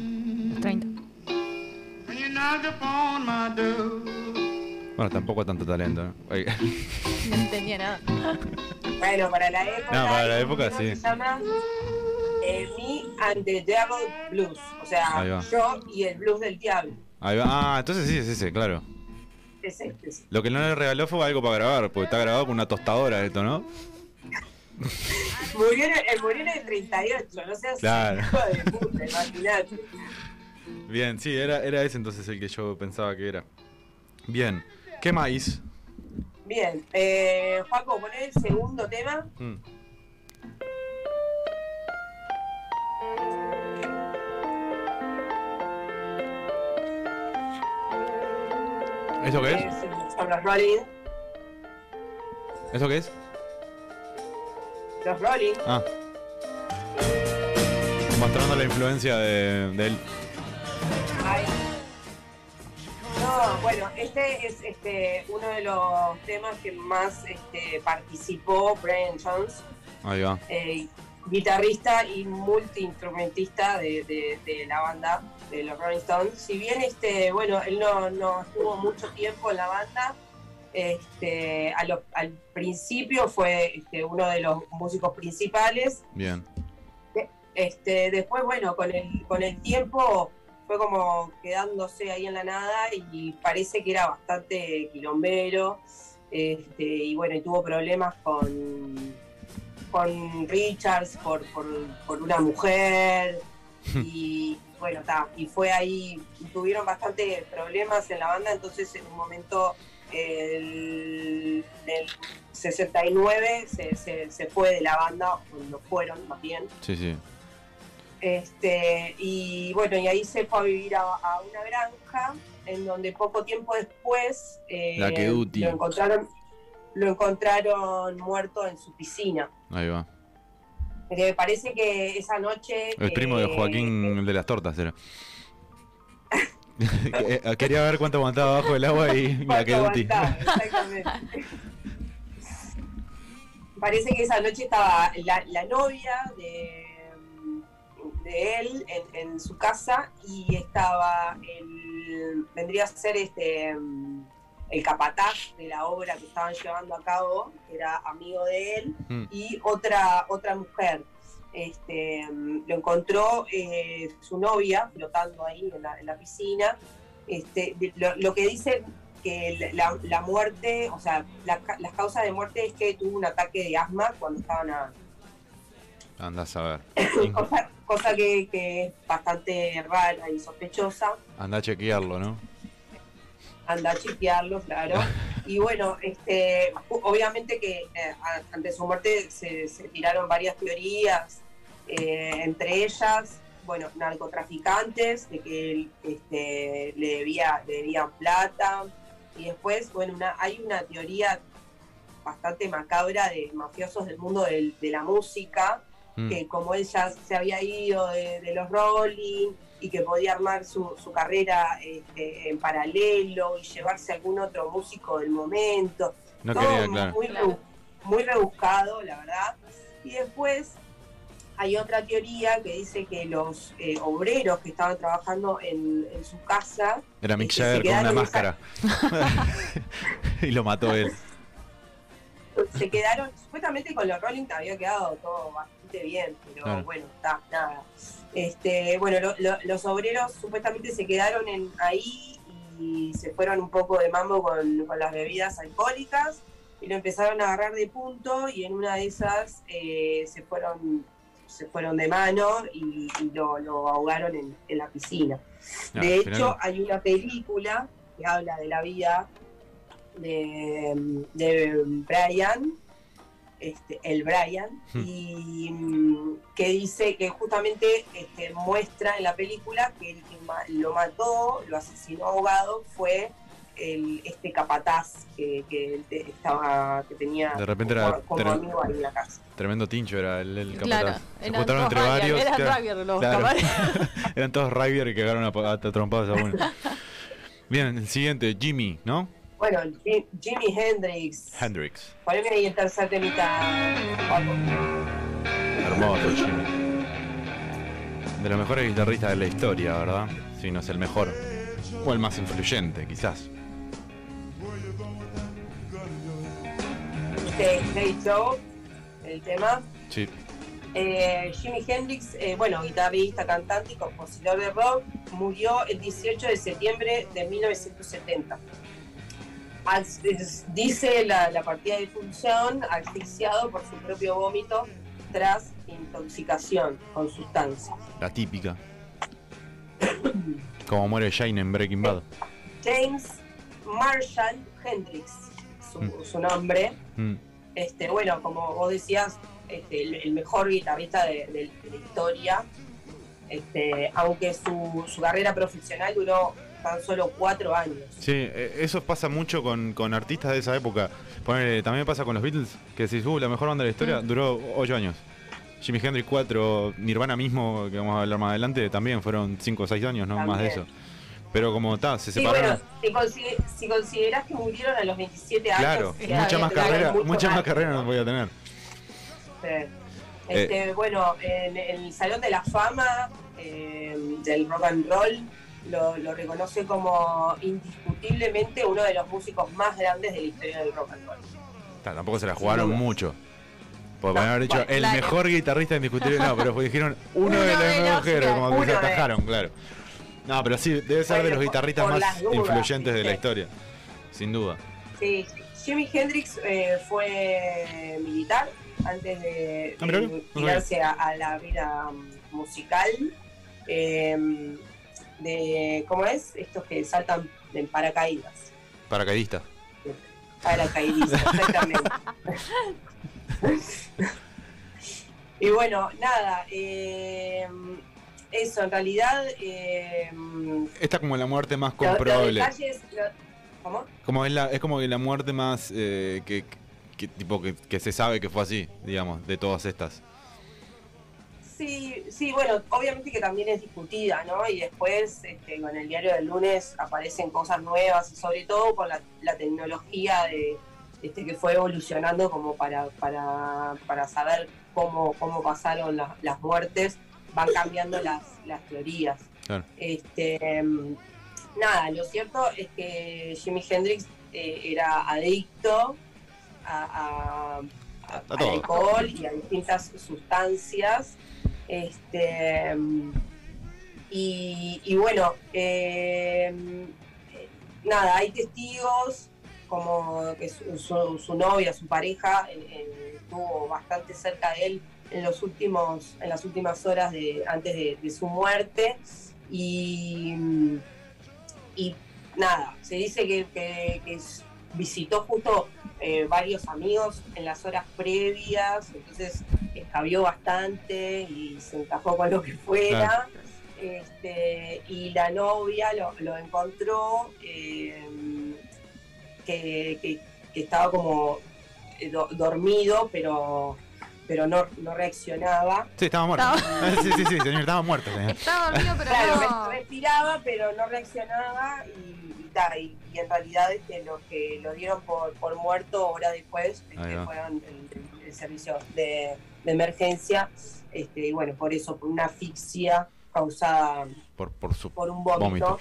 los 30. Bueno, tampoco tanto talento, ¿no? No entendía nada. Bueno, para la época. No, para la época, sí. Se llama eh, Me and the Devil Blues. O sea, yo y el blues del diablo. ahí va. Ah, entonces sí, es ese, claro. Es este. sí. Lo que no le regaló fue algo para grabar, porque está grabado con una tostadora esto, ¿no? Murió en, el- murió en el 38, no seas Claro. hijo de puta, imagínate. Bien, sí, era, era ese entonces el que yo pensaba que era. Bien, ¿qué más? Bien, eh, Juaco, poné el segundo tema. Mm. ¿Eso qué es? Eh, son los Rolling. ¿Eso qué es? Los Rolling. Ah. Mostrando la influencia de, de él. Ay. No, bueno, este es este uno de los temas que más este, participó Brian Jones, Ahí va. eh, guitarrista y multiinstrumentista de, de- de la banda de los Rolling Stones. Si bien este, bueno, él no, no estuvo mucho tiempo en la banda, este, a lo- al principio fue este, uno de los músicos principales Bien. este, después, bueno, con el, con el tiempo fue como quedándose ahí en la nada y parece que era bastante quilombero. Este, y bueno, y tuvo problemas con, con Richards por, por, por una mujer. Y bueno, está. Y fue ahí, tuvieron bastantes problemas en la banda, entonces en un momento el, del 69 se, se, se fue de la banda, o no fueron más bien. Sí, sí. Este, y bueno, y ahí se fue a vivir a, a una granja, en donde poco tiempo después eh, La que Duty. lo encontraron, lo encontraron muerto en su piscina. Ahí va. Me parece que esa noche. El primo de Joaquín, el de las tortas, era. Que- Quería ver cuánto aguantaba bajo el agua y la que cuánto Duty. aguantaba, exactamente. Parece que esa noche estaba la, la novia de, de él en, en su casa y estaba el. vendría a ser este el capataz de la obra que estaban llevando a cabo, que era amigo de él, Mm. y otra, otra mujer. Este, lo encontró eh, su novia flotando ahí en la, en la piscina. Este, de- lo, lo que dicen que la, la muerte, o sea, la las causas de muerte es que tuvo un ataque de asma cuando estaban a, Andás a ver. cosa, cosa que, que es bastante rara y sospechosa. Anda a chequearlo, ¿no? anda a chequearlo, claro. Y bueno, este, obviamente que eh, ante su muerte se, se tiraron varias teorías, eh, entre ellas, bueno, narcotraficantes, de que él este, le, debía, le debían plata, y después, bueno, una, hay una teoría bastante macabra de mafiosos del mundo del- de la música, Mm. que como él ya se había ido de, de los Rolling y que podía armar su, su carrera este, en paralelo y llevarse a algún otro músico del momento. No Todo quería, claro. muy, muy rebuscado, la verdad. Y después hay otra teoría que dice que los eh, obreros que estaban trabajando en, en su casa Era Mick que se Jagger con una máscara. y lo mató él. se quedaron, supuestamente con los Rolling había quedado todo bastante bien, pero Claro. bueno, está, nada. Este, bueno, lo- lo- los obreros supuestamente se quedaron en, ahí y se fueron un poco de mambo con, con las bebidas alcohólicas y lo empezaron a agarrar de punto y en una de esas eh, se fueron se fueron de mano y, y lo, lo ahogaron en, en la piscina. Ah, De hecho, final- hay una película que habla de la vida de, de Brian, este, el Brian, Hmm. y mm, que dice que justamente este, muestra en la película que el que lo mató, lo asesinó ahogado, fue el, este capataz que, estaba, que tenía De repente como, era como tre- amigo ahí en la casa. Tremendo tincho era el, el Claro. Se eran juntaron todos entre varios. eran claro. Los Claro. Eran todos Ryder y quedaron a, a, a trompadas a uno. Bien, el siguiente, Jimmy, ¿no? Bueno, Ji- Jimi Hendrix. Hendrix. Poneme ahí el tercer temita, Paco. Hermoso, Jimmy. De los mejores guitarristas de la historia, ¿verdad? Si no es el mejor. O el más influyente, quizás. Este, Hey Joe, el tema. Sí. Eh, Jimi Hendrix, eh, bueno, guitarrista, cantante y compositor de rock, murió el 18 de septiembre de 1970. as- es- dice la, la partida de difunción, asfixiado por su propio vómito tras intoxicación con sustancias. La típica. Como muere Jane en Breaking Bad. James Marshall Hendrix, su, Mm. su nombre. Mm. Este, bueno, como vos decías, este, el, el mejor guitarrista de, de- de la historia. Este, aunque su, su carrera profesional duró tan solo cuatro años. Sí, eh, eso pasa mucho con, con artistas de esa época. También pasa con los Beatles, que si uh, la mejor banda de la historia Mm. duró 8 años. Jimi Hendrix 4, Nirvana mismo, que vamos a hablar más adelante, también fueron 5 o 6 años, no más de eso. Pero como está, se Sí, separaron. bueno, si, consider- si considerás que murieron a los 27 años, claro, mucha más tendrán carrera, mucha más carrera no podía tener. Sí. Este, Bueno, en, en el Salón de la Fama eh, del rock and roll lo, lo reconoce como indiscutiblemente uno de los músicos más grandes de la historia del rock and roll. Ta, Tampoco se la jugaron duda. mucho. Porque podrían haber dicho bueno, el claro. mejor guitarrista indiscutible, no, pero dijeron uno, Uno de los mejores, como que se atajaron, claro. No, pero sí, debe ser de los guitarristas por más dudas, influyentes de la historia, sin duda. Sí. Jimi Hendrix eh, fue militar antes de, Ah, no tirarse a, a la vida musical. eh, de, ¿Cómo es? Estos que saltan en paracaídas. Paracaidista. Paracaidistas, exactamente. y bueno, nada. eh, eso, en realidad. eh, Esta como la muerte más los comprobable. detalles. lo- ¿Cómo? Como es, la, es como la muerte más eh, que, que tipo que, que se sabe que fue así, digamos, de todas estas. Sí, sí, bueno, obviamente que también es discutida, ¿no? Y después este, con el diario del lunes aparecen cosas nuevas, sobre todo con la, la tecnología de, este, que fue evolucionando como para, para, para saber cómo, cómo pasaron las muertes, van cambiando las, las teorías. Claro. Este, mm, nada, lo cierto es que Jimi Hendrix eh, era adicto a, a- a- A al todo. alcohol y a distintas sustancias. Este, mm, y, y bueno, eh, nada, hay testigos como que su, su- su novia, su pareja, eh, eh, estuvo bastante cerca de él en los últimos, en las últimas horas de, antes de, de su muerte. Y, y nada, se dice que, que- que s- visitó justo eh, varios amigos en las horas previas, entonces escabió bastante y se encajó con lo que fuera. Este, y la novia lo, lo encontró eh, que, que- que estaba como eh, do- dormido, pero, pero no, no reaccionaba. Sí, estaba muerto. sí, sí, sí, señor, estaba muerto, señor. Estaba dormido, pero Claro, no. re- respiraba, pero no reaccionaba y, y, ta, y- y en realidad este, los que lo dieron por, por muerto horas después este, fueron el, el servicio de, de emergencia este, y bueno, por eso, por una asfixia causada Por, por su por un vómito. vómito.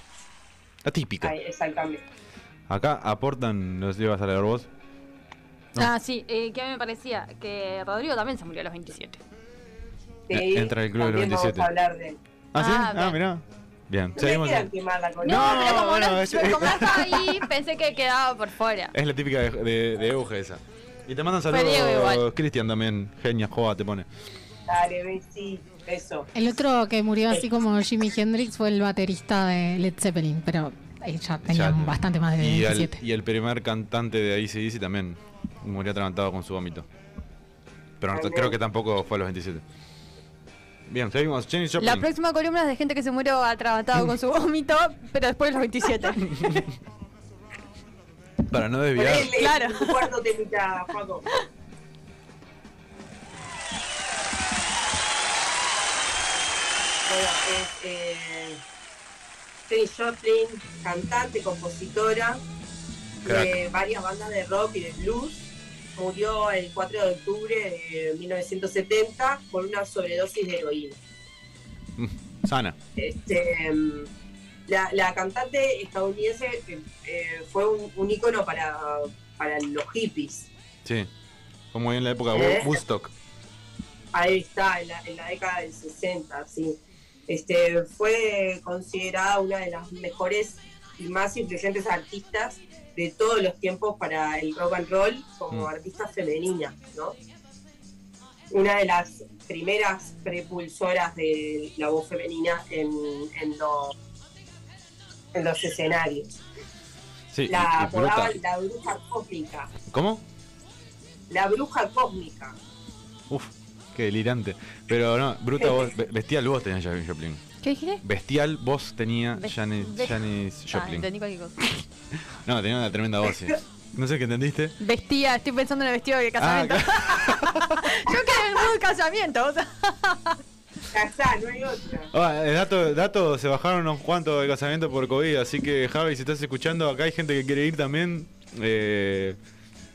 La típica. Ay, exactamente. Acá aportan, no sé si vas a leer vos. No. Ah, sí, eh, que a mí me parecía que Rodrigo también se murió a los 27. Eh, entra en el club del también 27. Vamos a hablar de... Ah, sí, Ah, ah, bien. mirá. Bien, No seguimos. me quieran quemar la No, columna. pero como, bueno, no, es- como no estaba ahí, pensé que quedaba por fuera. Es la típica de, de, de Euge esa. Y te mandan saludos. Cristian también. Genia, joda, te pone. Dale, Bessie, beso. El otro que murió así como Jimi Hendrix fue el baterista de Led Zeppelin, pero eh, ya tenía Ya, bastante más de y, el, 27. y el primer cantante de ACDC también murió atragantado con su vómito. Pero no- creo que tampoco fue a los 27. Bien, seguimos. Jenny Joplin. La próxima columna es de gente que se murió atragantado con su vómito, pero después de los 27. Para no desviar. Claro. cuarto temita. Bueno, es eh, Janis Joplin, cantante, compositora de varias bandas de rock y de blues. Murió el 4 de octubre de 1970 por una sobredosis de heroína. Sana. Este, mm, la, la cantante estadounidense eh, eh, fue un, un ícono para, para los hippies. Sí. Fue muy en la época de ¿Eh? Woodstock. Ahí está, en la, en la década del 60, sí. Este, fue considerada una de las mejores y más influyentes artistas de todos los tiempos para el rock and roll como Mm. artista femenina, ¿no? Una de las primeras prepulsoras de la voz femenina en, en los, en los escenarios. Sí, La apodaban la bruja cósmica. ¿Cómo? La bruja cósmica. Uf, qué delirante. Pero no, bruta voz, be- bestial voz tenía Janis Joplin. ¿Qué dijiste? Bestial voz tenía Janis, Janis Ah, Joplin. entendí cualquier cosa. No, tenía una tremenda voz, sí. No sé qué entendiste. Vestía, estoy pensando en el vestido de Ah, casamiento. Yo quedé en el mood casamiento, o sea. Casá, no hay otra. Ah, eh, dato, dato, se bajaron unos cuantos de casamiento por COVID, así que Javi, si estás escuchando, acá hay gente que quiere ir también. Eh,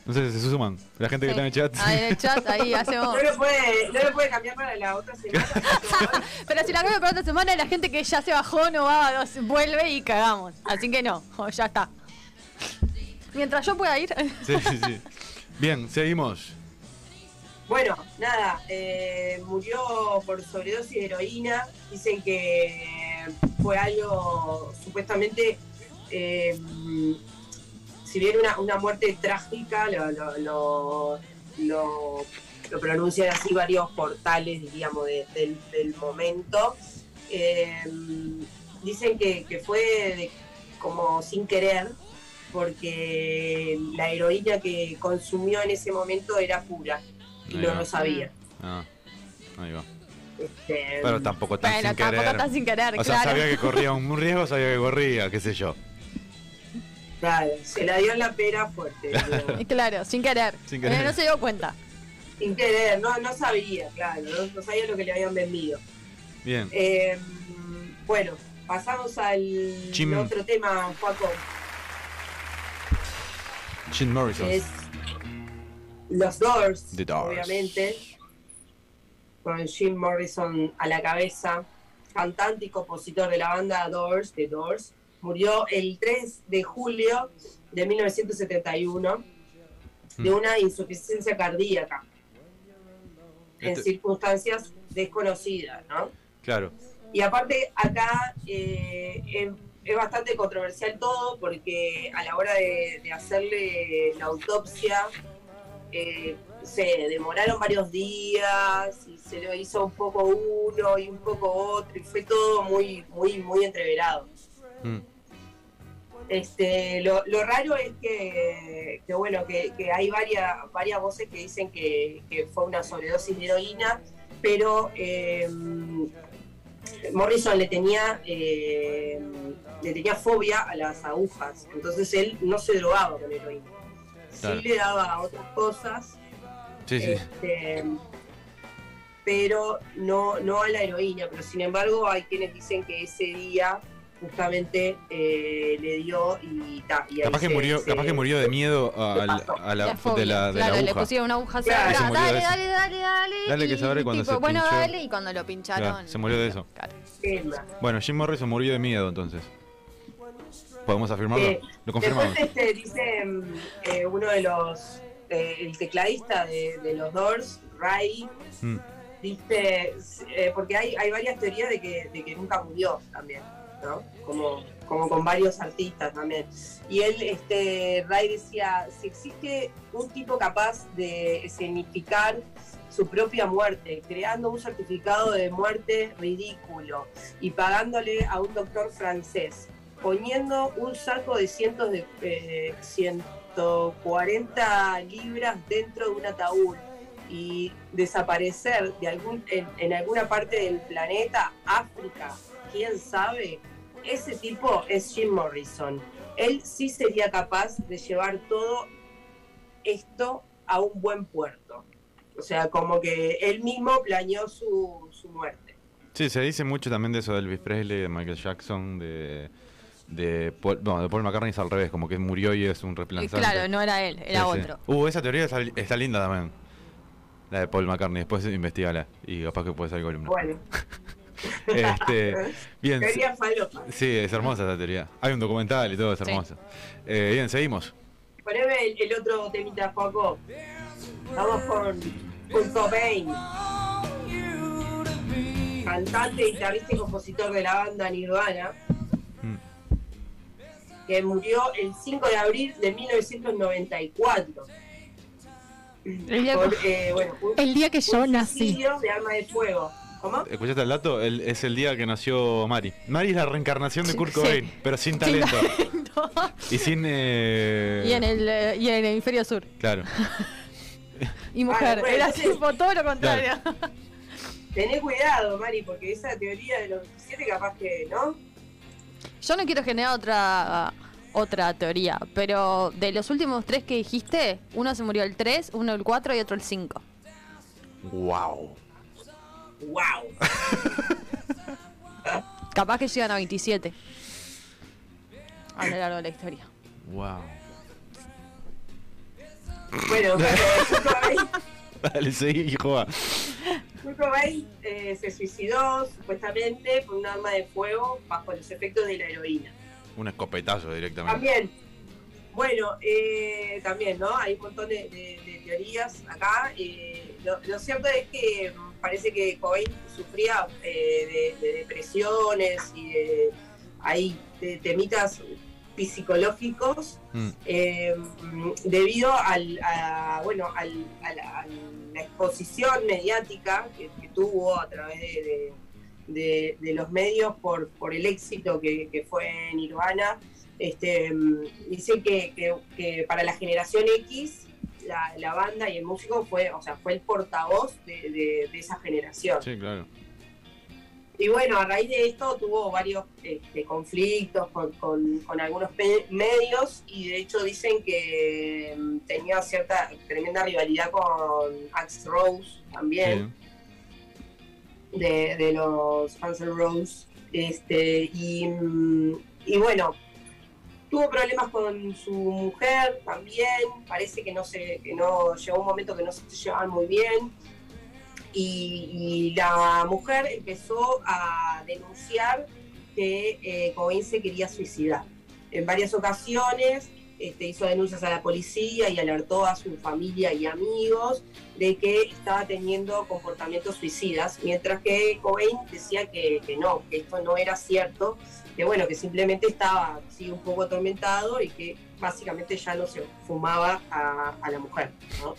no sé si se suman. La gente que está en el chat. Ahí en el chat, ahí hacemos. No lo puede, no lo puede cambiar para la otra semana. Pero si la cambio para otra semana, la gente que ya se bajó no va, vuelve y cagamos. Así que no, ya está. Mientras yo pueda ir. Sí, sí, sí. Bien, seguimos. Bueno, nada, eh, murió por sobredosis de heroína. Dicen que fue algo supuestamente, eh, si bien una, una muerte trágica, lo, lo, lo, lo- lo pronuncian así varios portales, diríamos, de- del, del momento. Eh, dicen que, que fue de- como sin querer, porque la heroína que consumió en ese momento era pura y Ahí no va. lo sabía. Ah, ahí va. Este, Pero tampoco tan Bueno, sin tampoco querer. tan sin querer, o sea, claro. sabía que corría un riesgo, sabía que corría, qué sé yo. Claro, se la dio en la pera fuerte. Claro, sin querer. Sin querer. Eh, no se dio cuenta. sin querer, no, no sabía, claro, no, no sabía lo que le habían vendido. Bien. Eh, bueno, pasamos al Jim. otro tema, Paco, Jim Morrison. que es los Doors, The Doors. obviamente, con Jim Morrison a la cabeza, cantante y compositor de la banda Doors, The Doors, murió el 3 de julio de 1971 de Mm. una insuficiencia cardíaca en Este- circunstancias desconocidas, ¿no? Claro. Y aparte acá eh, es, es bastante controversial todo porque a la hora de, de hacerle la autopsia eh, se demoraron varios días y se lo hizo un poco uno y un poco otro y fue todo muy muy muy entreverado. Mm. Este, lo, lo raro es que, que, bueno, que, que hay varias, varias voces que dicen que, que fue una sobredosis de heroína, pero eh, Morrison le tenía, eh, le tenía fobia a las agujas, entonces él no se drogaba con heroína. Claro. Sí le daba otras cosas, Sí, sí. este, pero no, no a la heroína. Pero sin embargo, hay quienes dicen que ese día justamente eh, le dio y, ta, y Capaz que se- murió, se- capaz que murió de miedo a, se al- pasó. a la, La fobia. de la, de claro, la le aguja. pusieron una aguja Claro. se dale, eso. dale, dale, dale. Dale que y, sabré cuando tipo, se Bueno, pinchó. dale, y cuando lo pincharon. Claro, se murió de eso. Claro. Bueno, Jim Morrison murió de miedo entonces. ¿Podemos afirmarlo? Eh, Lo confirmamos. Después este, dice eh, uno de los, eh, el tecladista de, de los Doors, Ray, Mm. dice, eh, porque hay, hay varias teorías de que, de que nunca murió también, Como, como con varios artistas también. Y él, este, Ray decía, si existe un tipo capaz de escenificar su propia muerte, creando un certificado de muerte ridículo y pagándole a un doctor francés, poniendo un saco de cientos de eh, 140 libras dentro de un ataúd y desaparecer de algún, en, en alguna parte del planeta, África, quién sabe, ese tipo es Jim Morrison. Él sí sería capaz de llevar todo esto a un buen puerto. O sea, como que él mismo planeó su, su muerte. Sí, se dice mucho también de eso de Elvis Presley, de Michael Jackson, de, de, Paul, no, de Paul McCartney es al revés, como que murió y es un reemplazante. claro, no era él, era Sí, sí. otro. Uh, esa teoría está, está linda también. La de Paul McCartney, después investigala y capaz que puede salir columna. Bueno, Este, bien, teoría falopa. sí, es hermosa esa teoría. Hay un documental y todo, es Sí. hermoso. Eh, bien, seguimos. Poneme el, el otro temita, Paco. Vamos con, con Cobain. Cantante, guitarrista y compositor de la banda Nirvana. Mm. que murió el 5 de abril de 1994. El día, Por, eh, bueno, un- el día que yo nací. suicidio de arma de fuego. ¿Cómo? ¿Escuchaste el dato? El- es el día que nació Mari. Mari es la reencarnación de Kurt Sí. Cobain, pero sin talento. Y sin. eh, Y en el eh, y en el hemisferio sur. Claro. Y mujer. Ah, bueno, Era entonces- tipo todo lo contrario. Tené cuidado, Mari, porque esa teoría de los 27 capaz que, ¿no? Yo no quiero generar otra otra teoría, pero de los últimos tres que dijiste, uno se murió el 3, uno el 4 y otro el 5. ¡Wow! ¡Wow! Capaz que llegan a 27 a lo largo de la historia. ¡Wow! Bueno, Dale, seguí, joda. Kurt Cobain, eh, se suicidó supuestamente con un arma de fuego bajo los efectos de la heroína. Un escopetazo directamente. También, bueno, eh, también, ¿no? Hay un montón de, de- de teorías acá. eh, lo, lo cierto es que mm, parece que Cobain sufría eh, de, de depresiones y de, hay de temitas psicológicos Mm. eh, debido al, a, bueno, al- a, la, a la exposición mediática que, que tuvo a través de, de- los medios por, por el éxito que, que fue Nirvana. Este, mm, dicen que, que- que para la generación X la, la banda y el músico fue, o sea, fue el portavoz de, de- de esa generación. Sí, claro. Y bueno, a raíz de esto tuvo varios este, conflictos con, con- con algunos medios y de hecho dicen que mm, tenía cierta tremenda rivalidad con Axe Rose también, de, de los Guns N' Roses. Este, y, mm, y bueno, tuvo problemas con su mujer también, parece que no se, que no llegó un momento que no se llevaban muy bien y, y la mujer empezó a denunciar que eh, Cobain se quería suicidar. En varias ocasiones este, hizo denuncias a la policía y alertó a su familia y amigos de que estaba teniendo comportamientos suicidas, mientras que Cobain decía que, que no, que esto no era cierto, que bueno, que simplemente estaba sí, un poco atormentado y que básicamente ya no se fumaba a, a la mujer. ¿no?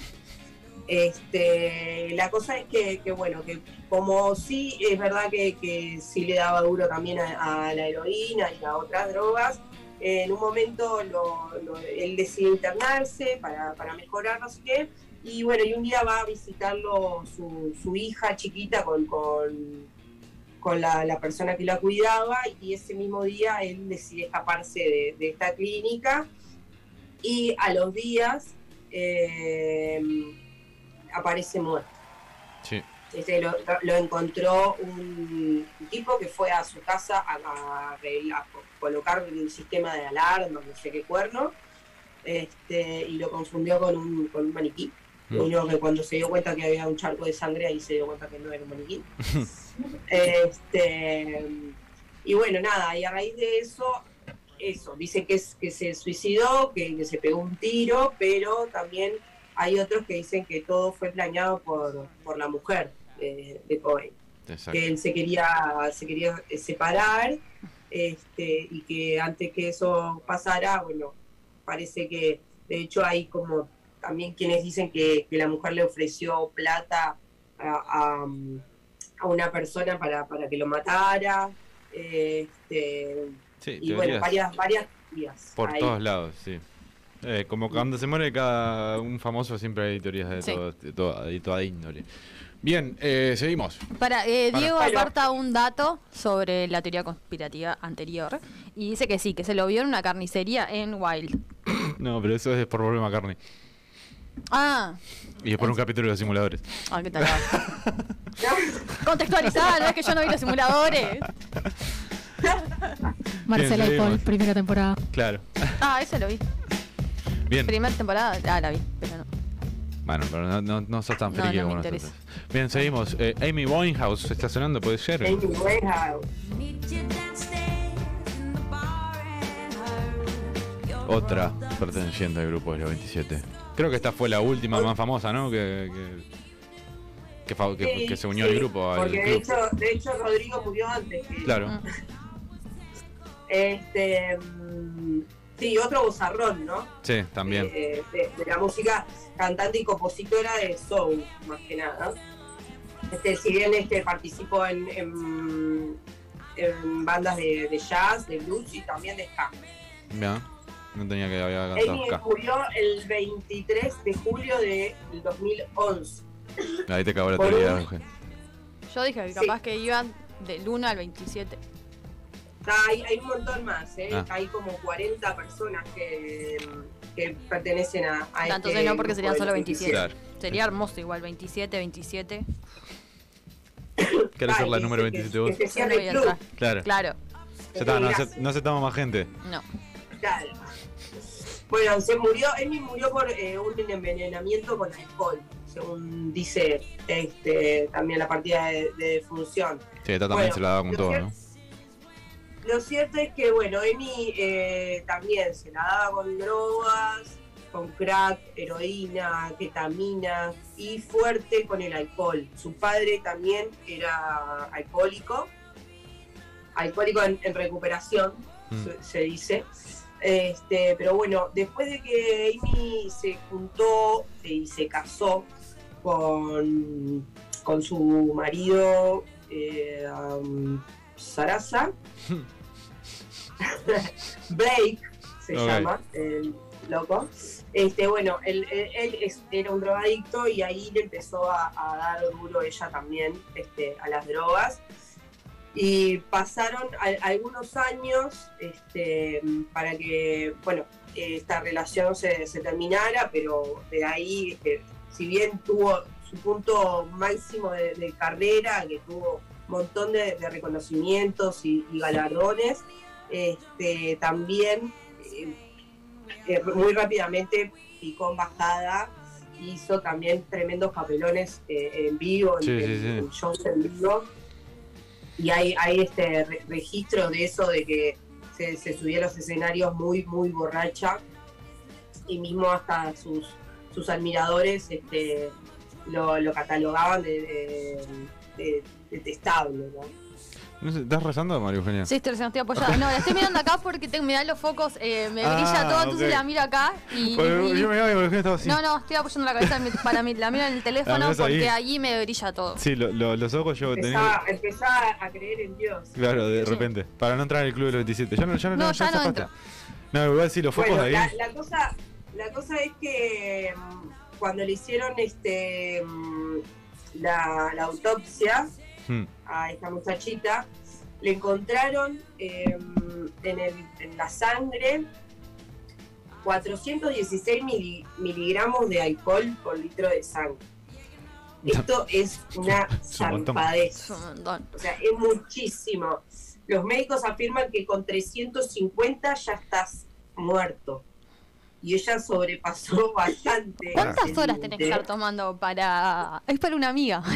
Este, la cosa es que, que, bueno, que como sí es verdad que, que sí le daba duro también a, a la heroína y a otras drogas, en un momento lo- lo- él decide internarse para, para mejorar, no sé qué, y bueno, y un día va a visitarlo su, su hija chiquita con, con, con la, la persona que la cuidaba, y ese mismo día él decide escaparse de, de esta clínica, y a los días eh, aparece muerto. Sí. Este, lo, lo encontró un tipo que fue a su casa a, a colocar un sistema de alarma, no sé qué cuerno, este, y lo confundió con un, con un maniquí. Lo único que cuando se dio cuenta que había un charco de sangre, ahí se dio cuenta que no era un maniquí. este, y bueno, nada, y a raíz de eso, eso, dice que, es, que se suicidó, que, que se pegó un tiro, pero también hay otros que dicen que todo fue planeado por, por la mujer de, Exacto. que él se quería, se quería eh, separar este, y que antes que eso pasara, bueno, parece que de hecho hay como también quienes dicen que, que la mujer le ofreció plata a, a- a una persona para, para que lo matara. Este, Sí, y bueno, teorías varias, varias teorías por ahí. todos lados, sí. Eh, como cuando se muere cada un famoso siempre hay teorías de, Sí. todo, de, toda, de toda índole. Bien, eh, seguimos. Para, eh, Para. Diego aparta un dato sobre la teoría conspirativa anterior y dice que sí, que se lo vio en una carnicería en Wild. No, pero eso es por Volver McCartney. Ah, Y es por un capítulo de los simuladores. ah qué tal. Contextualizar, no es que yo no vi los simuladores. Marcela y. Paul, primera temporada. Claro. Ah, ese lo vi. Bien. Primera temporada, ah, la vi, pero no. Bueno, pero no, no, no sos tan No, friki no me como nosotros. Bien, seguimos. Eh, Amy Winehouse está sonando, puede ser. Amy Winehouse. Otra perteneciente al grupo de los 27. Creo que esta fue la última más famosa, ¿no? Que, que, que, fa- que- Sí, que se unió sí, al grupo. Al Porque de club. hecho, de hecho Rodrigo murió antes Claro. Mm. Este, mm, sí, otro bozarrón, ¿no? Sí, también. De, de la música cantante y compositora de soul, más que nada. Este, si bien este, participó en, en, en bandas de, de jazz, de blues y también de ska. Mira, no tenía que cantado Amy acá. murió el 23 de julio del 2011. Ahí te cagó la teoría, un- Eugen. Yo dije que Sí. capaz que iban del 1 al 27. Ah, Hay, hay un montón más, ¿eh? Ah. hay como 40 personas que, que pertenecen a, a No, este entonces no, porque serían solo 27. Claro. Sería hermoso igual, 27, 27. ¿Querés ser la número que- 27 vos? que se. Claro. Claro, Ya está, no aceptamos más gente. no. Claro. Bueno, se murió, Amy murió por eh, un envenenamiento con alcohol, según dice este, también la partida de, de defunción. Sí, esta también Bueno, se la daba con todo, ¿no? Lo cierto es que, bueno, Amy eh, también se la daba con drogas, con crack, heroína, ketamina y fuerte con el alcohol. Su padre también era alcohólico, alcohólico en, en recuperación, Mm. se, se dice. Este, pero bueno, después de que Amy se juntó y se casó con, con su marido eh, um, Sarasa, Blake se llama, el loco. Este, bueno, él, él- él es- era un drogadicto y ahí le empezó a, a dar duro ella también este, a las drogas. Y pasaron a- algunos años este, para que, bueno, esta relación se, se terminara, pero de ahí, este, si bien tuvo su punto máximo de, de carrera, que tuvo un montón de, de reconocimientos y, y galardones, este, también eh, eh, muy rápidamente picó en bajada, hizo también tremendos papelones eh, en vivo, en, Sí, sí. en shows en vivo. Y hay, hay este re- registro de eso, de que se, se subía a los escenarios muy, muy borracha. Y mismo hasta sus, sus admiradores este, lo, lo catalogaban de, de- de- detestable. ¿no? No sé, ¿Estás rezando, María Eugenia? Sí, estoy, estoy apoyada. No, la estoy mirando acá porque tengo, me dan los focos, eh, me Ah, brilla todo, entonces ok. la miro acá y. Y- yo me iba y María Eugenia estaba así. no, no, estoy apoyando la cabeza en mi- para mí, la miro en el teléfono ves ahí? porque allí me brilla todo. Sí, lo- lo- los ojos yo tenía. Empezaba, empezaba a creer en Dios. Claro, de Sí. repente. Para no entrar en el club de los 27. Ya no, ya no, No, ya ya no zafaste. entro. No, igual sí, los focos Bueno, de ahí. la, la cosa, la cosa es que mm, cuando le hicieron este mm, la, la autopsia Hmm. A esta muchachita, le encontraron eh, en, el- en la sangre 416 mili- miligramos de alcohol por litro de sangre. Esto es una montón. O sea, es muchísimo. Los médicos afirman que con 350 ya estás muerto. Y ella sobrepasó bastante. ¿Cuántas horas tenés que estar tomando para.? Es para una amiga.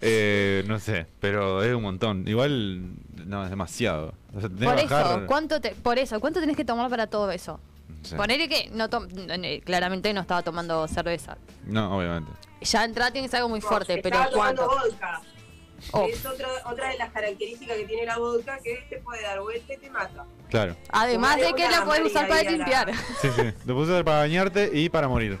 Eh, no sé, pero es un montón. Igual, no, es demasiado. O sea, tenés Por bajar. eso, ¿cuánto te, por eso, ¿cuánto tenés que tomar para todo eso? Sí. Ponele que no tom- claramente no estaba tomando cerveza. No, obviamente. Ya entrar tiene que ser algo muy No, fuerte, pero estaba tomando ¿cuánto? vodka. Oh. Es otra, otra de las características que tiene la vodka que te puede dar vuelta y te mata. Claro. Además de que la puedes usar para limpiar. Sí, sí. Lo puse usar para bañarte y para morir.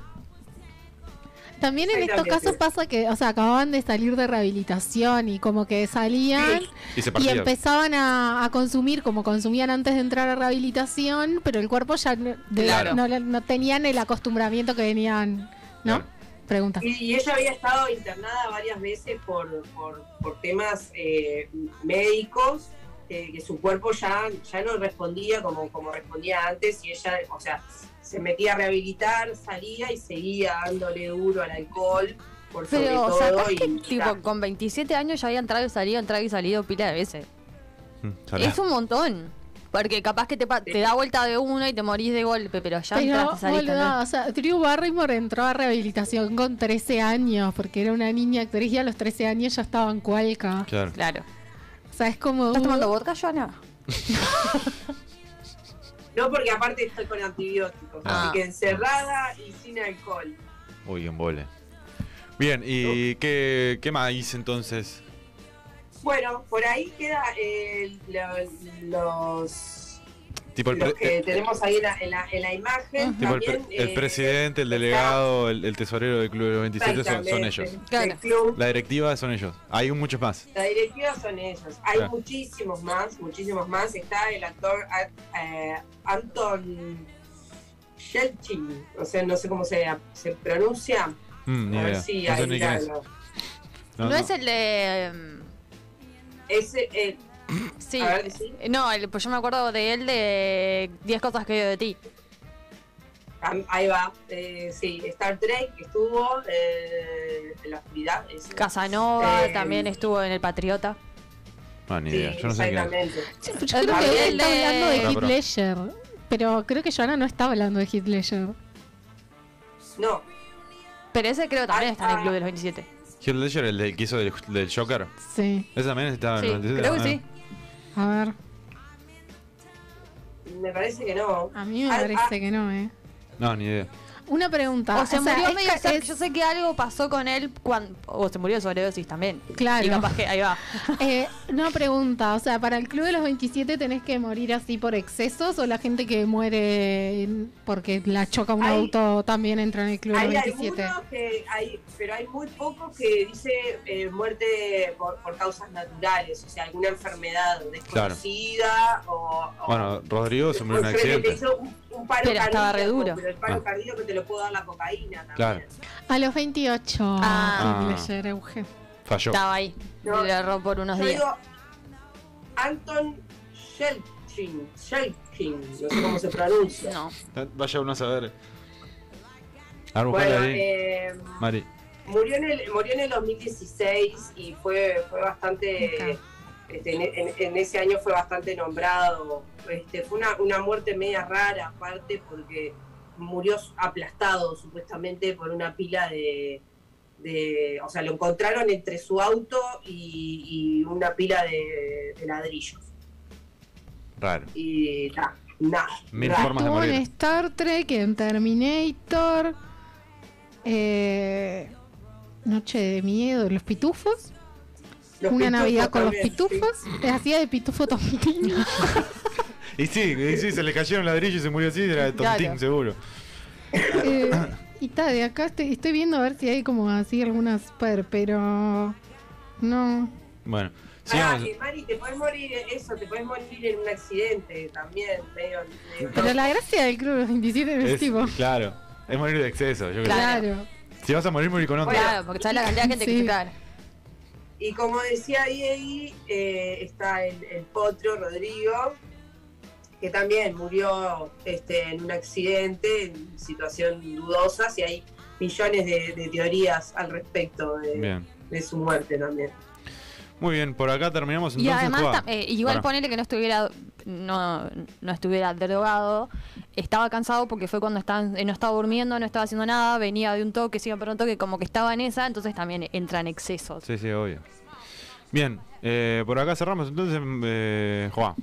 También en estos casos pasa que, o sea, acababan de salir de rehabilitación y como que salían Y se y partía. empezaban a, a consumir como consumían antes de entrar a rehabilitación, pero el cuerpo ya no, de- Claro. no, le- no tenían el acostumbramiento que venían, ¿no? Claro. Pregunta. Y, y ella había estado internada varias veces por, por, por temas eh, médicos, eh, que su cuerpo ya, ya no respondía como, como respondía antes y ella, o sea, se metía a rehabilitar, salía y seguía dándole duro al alcohol, por sobre Pero todo. y, tipo, con 27 años ya había entrado y salido, entrado y salido pila de veces. Mm. Es un montón. Porque capaz que te, pa- te da vuelta de uno y te morís de golpe, pero ya Pero, entraste saliste. boluda, ¿no? o sea, Drew Barrymore entró a rehabilitación con 13 años, porque era una niña actriz y a los 13 años ya estaba en cualca. Claro. Claro. O sea, es como... ¿Estás tomando vodka, Joana? No, porque aparte estoy con antibióticos, Ah. así que encerrada y sin alcohol. Uy, en vole. Bien, ¿y qué, qué más hice entonces? Bueno, por ahí queda eh, lo- los, Tipo el, los pre- que eh, tenemos ahí en la, en la, en la imagen. tipo el, pre- También, el eh, presidente, el delegado, el, el tesorero del Club de los 27 son, ellos. club. La directiva son ellos. Hay muchos más. La directiva son ellos. Hay Claro. muchísimos más, muchísimos más. Está el actor eh, Anton Yelchin, o sea, no sé cómo se, se pronuncia. Mm, ni A ver idea. si no sé ahí ni quién es. la- No, es el de. Ese, eh, Sí. A ver, decí. No, el- pues yo me acuerdo de él de 10 cosas que odio de ti. ahí va. Eh, sí, Star Trek estuvo eh, en la oscuridad. Casanova Eh, también estuvo en El Patriota. Ah, ni Sí, idea. Yo no sé. Yo creo que él está hablando de Heath. Ledger. Pero creo que Joana no está hablando de Heath Ledger. No, Pero ese creo también Ah, está en el. Club de los 27. Heath Ledger, el del que hizo del, del Joker. Sí. Ese también estaba Sí, en el 97. creo que Ah. sí. A ver, me parece que no. a mí me Ah, parece ah. que no, ¿eh? No, ni idea. Una pregunta. O se murió es medio cerca. Yo sé que algo pasó con él cuando. O se murió de sobredosis también. Claro. Y capaz que. Ahí va. Eh, una pregunta, o sea, para el Club de los 27 tenés que morir así por excesos o la gente que muere porque la choca un Hay- auto también entra en el Club de los Hay 27? algunos que hay, pero hay muy pocos que dice eh, muerte por, por causas naturales, o sea, alguna enfermedad desconocida o, o- Bueno, Rodrigo se murió en un accidente. hizo un, un paro Pero estaba re duro. Pero el paro Ah. cardíaco te lo puedo dar la cocaína también. Claro. A los 28, Ah. Heath Ledger, Euge. Falló. Estaba ahí. No. Le erró por unos Yo días. digo Anton Shelkin, Shelkin, no sé cómo se pronuncia. No. Vaya uno a saber. A Bueno, ahí. eh, Mari. murió en el murió en el 2016 y fue fue bastante este, en, en- en ese año fue bastante nombrado este fue una, una muerte media rara aparte porque murió aplastado supuestamente por una pila de, de- o sea lo encontraron entre su auto y, y una pila de, de ladrillos Raro. y na- nada Mil raro. formas de Estuvo en morir. Star Trek, en Terminator, eh, Noche de Miedo, Los Pitufos, Los Una pitufos Navidad con los Pitufos, eh, hacía de Pitufo Tontino. Y sí, y sí, se le cayeron ladrillos y se murió así, era de Tontín, Claro. seguro. Eh, y está, de acá estoy, estoy viendo a ver si hay como así algunas per, pero no. Bueno, Ah, eh, Mari, te puedes morir eso, te puedes morir en un accidente también, medio, medio Pero la gracia del Club de los 27 es, Es- tipo. claro, es morir de exceso. Yo creo. Claro. Si vas a morir, morir con onda. Claro, porque sabes la cantidad de gente que Sí. claro. Y como decía Diego, eh, está el, el potro Rodrigo, que también murió este, en un accidente, en situación dudosa, y hay millones de, de teorías al respecto de, su muerte también. Muy bien, por acá terminamos Y entonces. además, Juan. tam- eh, igual Pará. ponele que no estuviera no, no estuviera drogado, estaba cansado porque fue cuando estaba, en- no estaba durmiendo, no estaba haciendo nada, venía de un toque, se iba por un toque, como que estaba en esa, entonces también entra en excesos. Sí, sí, obvio. Bien, eh, por acá cerramos entonces, eh, Juan.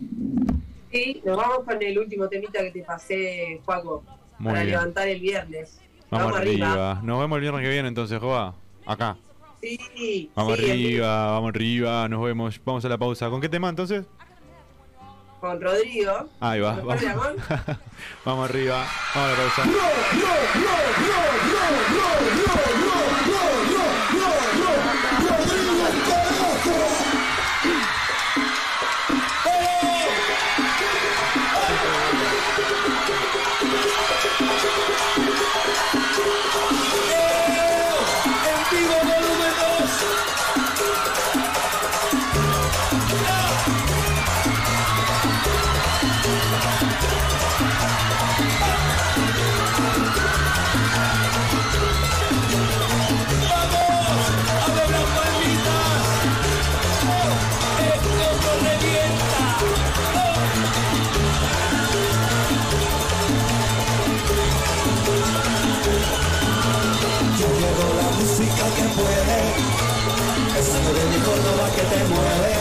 Y nos vamos con el último temita que te pasé, Juaco, Muy para bien. levantar el viernes. Vamos, arriba. Nos vemos el viernes que viene entonces, Juan. Acá. Sí, Vamos sí, arriba, vamos arriba, nos vemos. Vamos a la pausa. ¿Con qué tema entonces? Con Rodrigo. Ahí va. Vamos arriba, vamos a la pausa. Te mueve.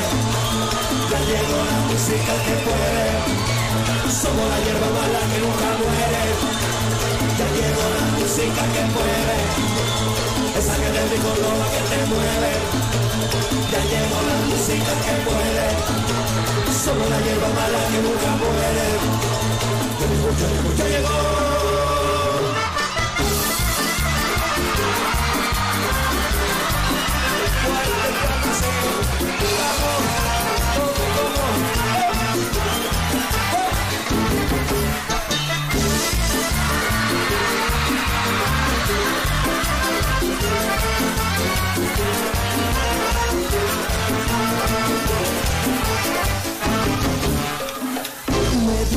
Ya llegó la música que puede, somos la hierba mala que nunca muere. Ya llegó la música que puede, esa que de mi Córdoba que te mueve. Ya llegó la música que puede. Somos la hierba mala que nunca muere. Ya llegó,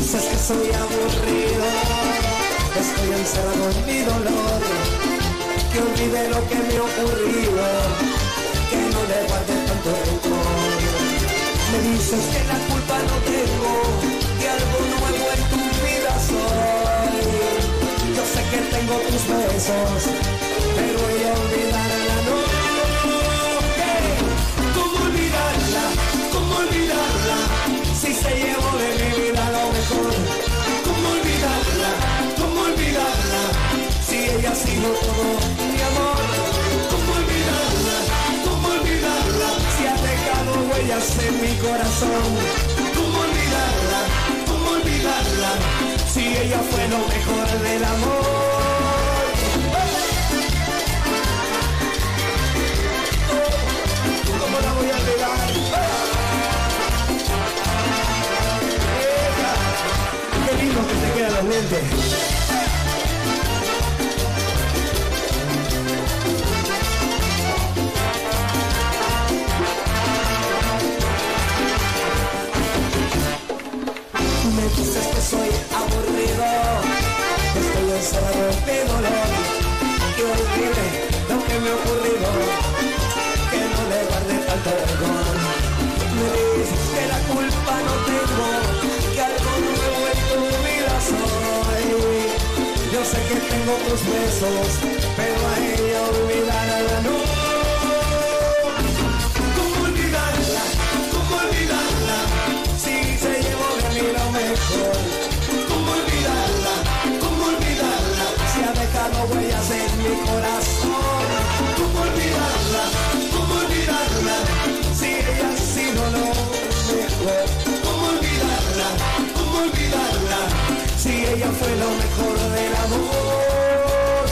dices que soy aburrido, estoy encerrado en mi dolor, que olvide lo que me ha ocurrido, que no le guarde tanto rencor. Me dices que la culpa no tengo, que algo nuevo en tu vida soy. Yo sé que tengo tus besos, pero voy a olvidarla, no. Hey, ¿Cómo olvidarla? ¿Cómo olvidarla? Si se llevó de mi vida lo mejor. ¿Cómo olvidarla? ¿Cómo olvidarla? Si ella ha sido todo huellas en mi corazón. ¿Cómo olvidarla? ¿Cómo olvidarla? Si ella fue lo mejor del amor. ¿Cómo la voy a olvidar? Qué lindo que te quedan los lentes. Que me ha ocurrido, que no le guarde tanto rencor. Me dices que la culpa no tengo, que algo nuevo en tu vida soy. Yo sé que tengo tus besos, pero a fue lo mejor del amor.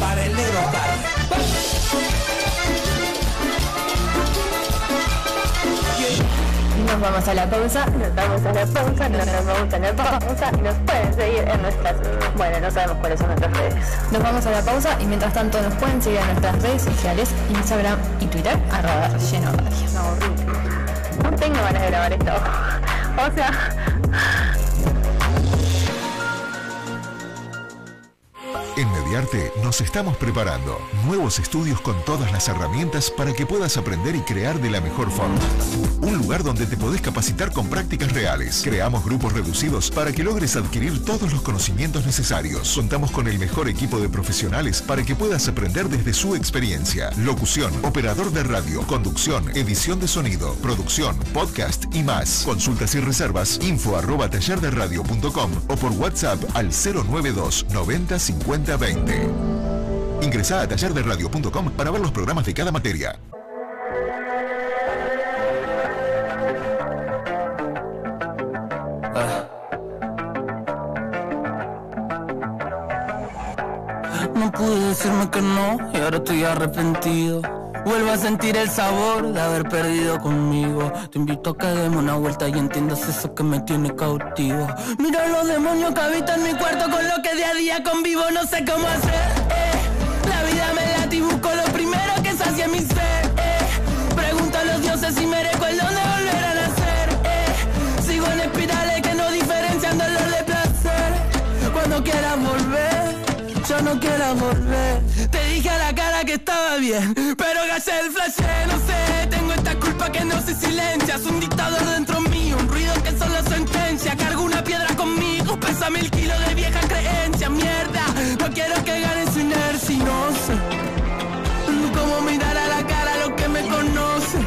Para el negro Barry. Nos vamos a la pausa, nos vamos a la pausa, no nos vamos a la pausa y nos pueden seguir en nuestras, bueno, no sabemos cuáles son nuestras redes. Nos vamos a la pausa y mientras tanto nos pueden seguir en nuestras redes sociales, Instagram y Twitter, arroba relleno radio. No, horrible. No tengo ganas de grabar esto. O sea, En Nos estamos preparando nuevos estudios con todas las herramientas para que puedas aprender y crear de la mejor forma. Un lugar donde te podés capacitar con prácticas reales. Creamos grupos reducidos para que logres adquirir todos los conocimientos necesarios. Contamos con el mejor equipo de profesionales para que puedas aprender desde su experiencia. Locución, operador de radio, conducción, edición de sonido, producción, podcast y más. Consultas y reservas info arroba tallerderradio.com o por WhatsApp al 092 90 50 20. Ingresá a tallerderradio.com para ver los programas de cada materia. No pude decirme que no y ahora estoy arrepentido. Vuelvo a sentir el sabor de haber perdido conmigo. Te invito a que demos una vuelta y entiendas eso que me tiene cautivo. Mira los demonios que habitan mi cuarto con lo que día a día convivo. No sé cómo hacer. eh. La vida me late y busco lo primero que sacia mi ser. eh. Pregunto a los dioses si merezco el don de volver a nacer. eh. Sigo en espirales que no diferencian dolor de placer. Cuando quieras volver yo no quiero volver. Estaba bien, pero gallé el flash, no sé. Tengo esta culpa que no se silencia. Es un dictador dentro mío, un ruido que solo sentencia. Cargo una piedra conmigo, pesa mil kilos de vieja creencia. Mierda, no quiero que gane su inercia no sé cómo mirar a la cara a lo que me conoce.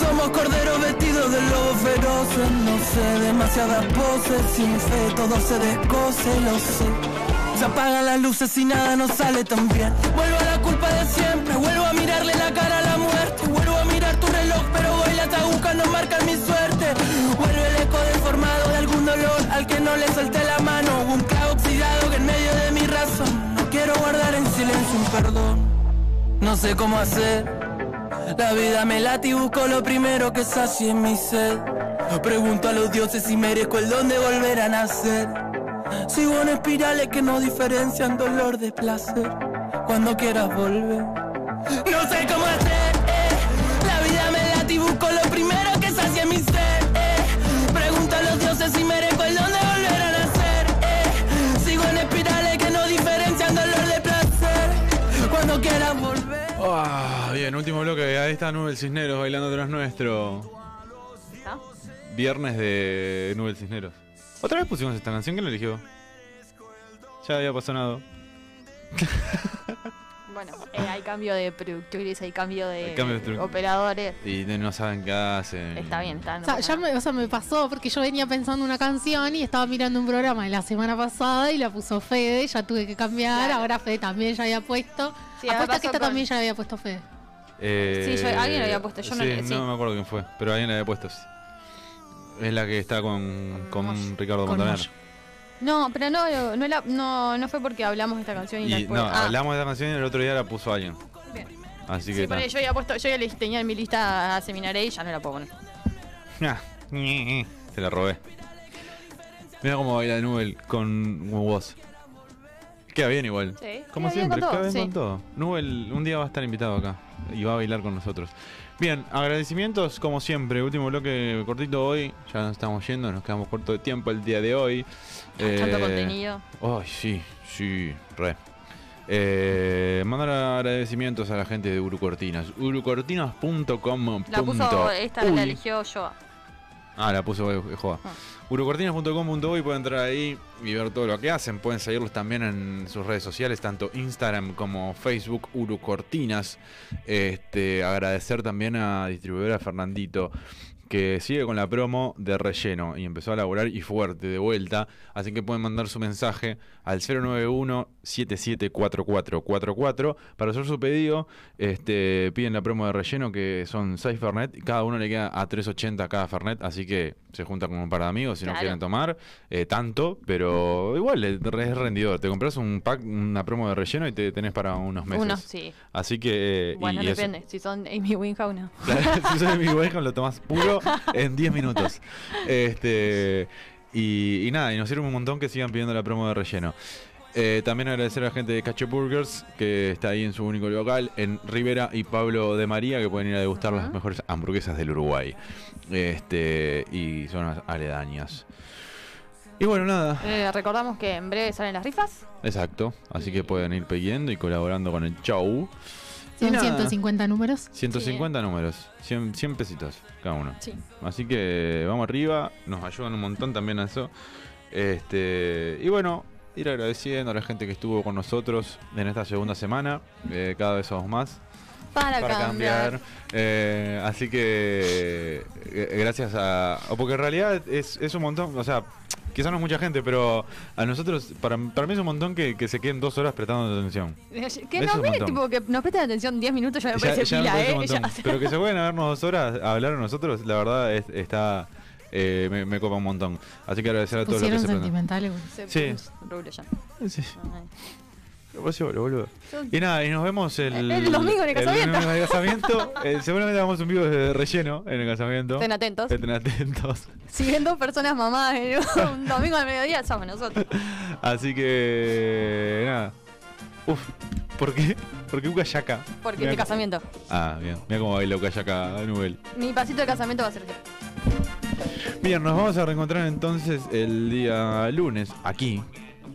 Somos corderos vestidos de lobos feroces, no sé, demasiadas poses, sin fe todo se descoce, lo sé. Se apagan las luces y nada nos sale tan bien. Vuelvo a la culpa de siempre, vuelvo a mirarle la cara a la muerte. Vuelvo a mirar tu reloj, pero hoy las agujas no marcan mi suerte. Vuelve el eco deformado de algún dolor al que no le solté la mano. Un clavo oxidado que en medio de mi razón. No quiero guardar en silencio un perdón. No sé cómo hacer. La vida me late y busco lo primero que sacie mi sed. Pregunto a los dioses si merezco el don de volver a nacer. Sigo en espirales que no diferencian dolor de placer. Cuando quieras volver, no sé cómo hacer. eh. La vida me late y busco lo primero que sacie mi sed. eh. Pregunto a los dioses si merezco el don de volver a nacer. eh. Sigo en espirales que no diferencian dolor de placer. Cuando quieras volver. Ah, bien, último bloque. Ahí está Nubel Cisneros bailando tras nuestro. Viernes de Nubel Cisneros. Otra vez pusimos esta canción. ¿Quién la eligió? Ya había pasado. Bueno, eh, hay cambio de productores, hay cambio de, Hay cambio de operadores. Y de- no saben qué hacen. Está bien, está. no O sea, ya me, o sea, me pasó porque yo venía pensando una canción y estaba mirando un programa de la semana pasada y la puso Fede, ya tuve que cambiar, Claro. ahora Fede también ya había puesto. Sí, Apuesta que esta con- también ya la había puesto Fede. Eh, Sí, yo- alguien la había puesto, yo no sí, le- sí. no me acuerdo quién fue, pero alguien la había puesto. Es la que está con, con Ricardo Con Montaner. No, pero no, no, la- no, no fue porque hablamos de esta canción y, Y la no, ah, hablamos de esa canción y el otro día la puso alguien. Bien. Así Sí, que ponele, ta. yo ya puesto, yo ya le tenía en mi lista a Seminaré y ya no la puedo poner. Ah, Se la robé. Mira cómo baila Nubel con vos. Queda bien igual. Sí, Como queda bien siempre, con todo, queda bien sí. con todo. Nubel un día va a estar invitado acá y va a bailar con nosotros. Bien, agradecimientos como siempre. Último bloque cortito hoy. Ya nos estamos yendo, nos quedamos corto de tiempo el día de hoy. Tanto Eh, contenido. Ay, sí, sí, re. Eh, mandar agradecimientos a la gente de Urucortinas. Urucortinas.com. La puso, esta la eligió yo. Ah, la puso eh, Joa. Urucortinas.com.uy pueden entrar ahí y ver todo lo que hacen. Pueden seguirlos también en sus redes sociales, tanto Instagram como Facebook, Urucortinas. Este, agradecer también a distribuidora Fernandito, que sigue con la promo de relleno y empezó a laburar y fuerte de vuelta. Así que pueden mandar su mensaje al 091-774444 para hacer su pedido. Este, piden la promo de relleno que son 6 Fernet. y Cada uno le queda a 3.80 cada Fernet. Así que se junta con un par de amigos si no quieren tomar eh, tanto. Pero igual es rendidor. Te compras un pack, una promo de relleno y te tenés para unos meses. Uno, sí. Así que. eh, Bueno, y depende. Si son Amy Winehouse, no. si de mi Weinheim, lo tomás puro en 10 minutos. Este, y, y nada, y nos sirve un montón que sigan pidiendo la promo de relleno. Eh, también agradecer a la gente de Cacho Burgers, que está ahí en su único local, en Rivera y Pablo de María, que pueden ir a degustar las mejores hamburguesas del Uruguay. Este, y zonas aledañas. Y bueno, nada, Eh, recordamos que en breve salen las rifas. exacto. Así que pueden ir pidiendo y colaborando con el show. Son nada. 150 números. 150 números, 100, 100 pesitos cada uno. Sí. Así que vamos arriba, nos ayudan un montón también a eso. Este, y bueno, ir agradeciendo a la gente que estuvo con nosotros en esta segunda semana. eh, cada vez somos más. Para, cambiar. Eh, así que eh, gracias a... o Porque en realidad es, es un montón, o sea, quizás no es mucha gente, pero a nosotros, para, para mí es un montón que, que se queden dos horas prestando atención. Que Eso nos es un miren, montón. tipo, que nos presten atención 10 minutos ya me parece ya pila, ¿eh? Pero que se pueden a vernos dos horas a hablar a nosotros, la verdad es- está eh, me, me copa un montón. Así que agradecer a todos los que se sentimentales. Se Sí. rubio ya. Sí. Boludo. Y nada, y nos vemos el, El domingo en el casamiento. en el casamiento. Eh, seguramente hagamos un vivo de relleno en el casamiento. Estén atentos. Estén atentos. Si ven dos personas mamadas en un domingo al mediodía, somos nosotros. Así que nada. Uf, ¿por qué? ¿Por qué Ucayaka? Porque es de casamiento. Ah, bien. Mira cómo baila Ucayaka Nubel. Mi pasito de casamiento va a ser que. Bien, nos vamos a reencontrar entonces el día lunes, aquí,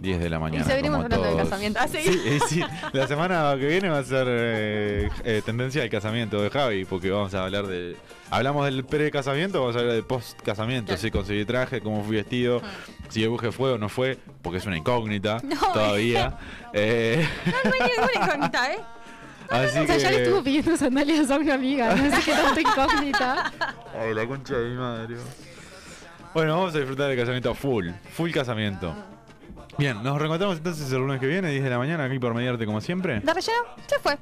10 de la mañana. Y seguiremos hablando del casamiento. Ah, Sí, ¿sí? eh, sí. La semana que viene va a ser eh, eh, tendencia del casamiento de Javi, porque vamos a hablar de. Hablamos del pre-casamiento, vamos a hablar del post-casamiento. Si conseguí traje, cómo fui vestido, si el buje fue o no fue, porque es una incógnita No, todavía. Eh, No, no hay ninguna incógnita, ¿eh? así O sea, ya le estuvo pidiendo sandalias a una amiga, no sé qué tanta incógnita. Ay, la concha de mi madre. Bueno, vamos a disfrutar del casamiento full, full casamiento. Bien, nos reencontramos entonces el lunes que viene, 10 de la mañana, aquí por mediarte como siempre. ¿De relleno? Se fue.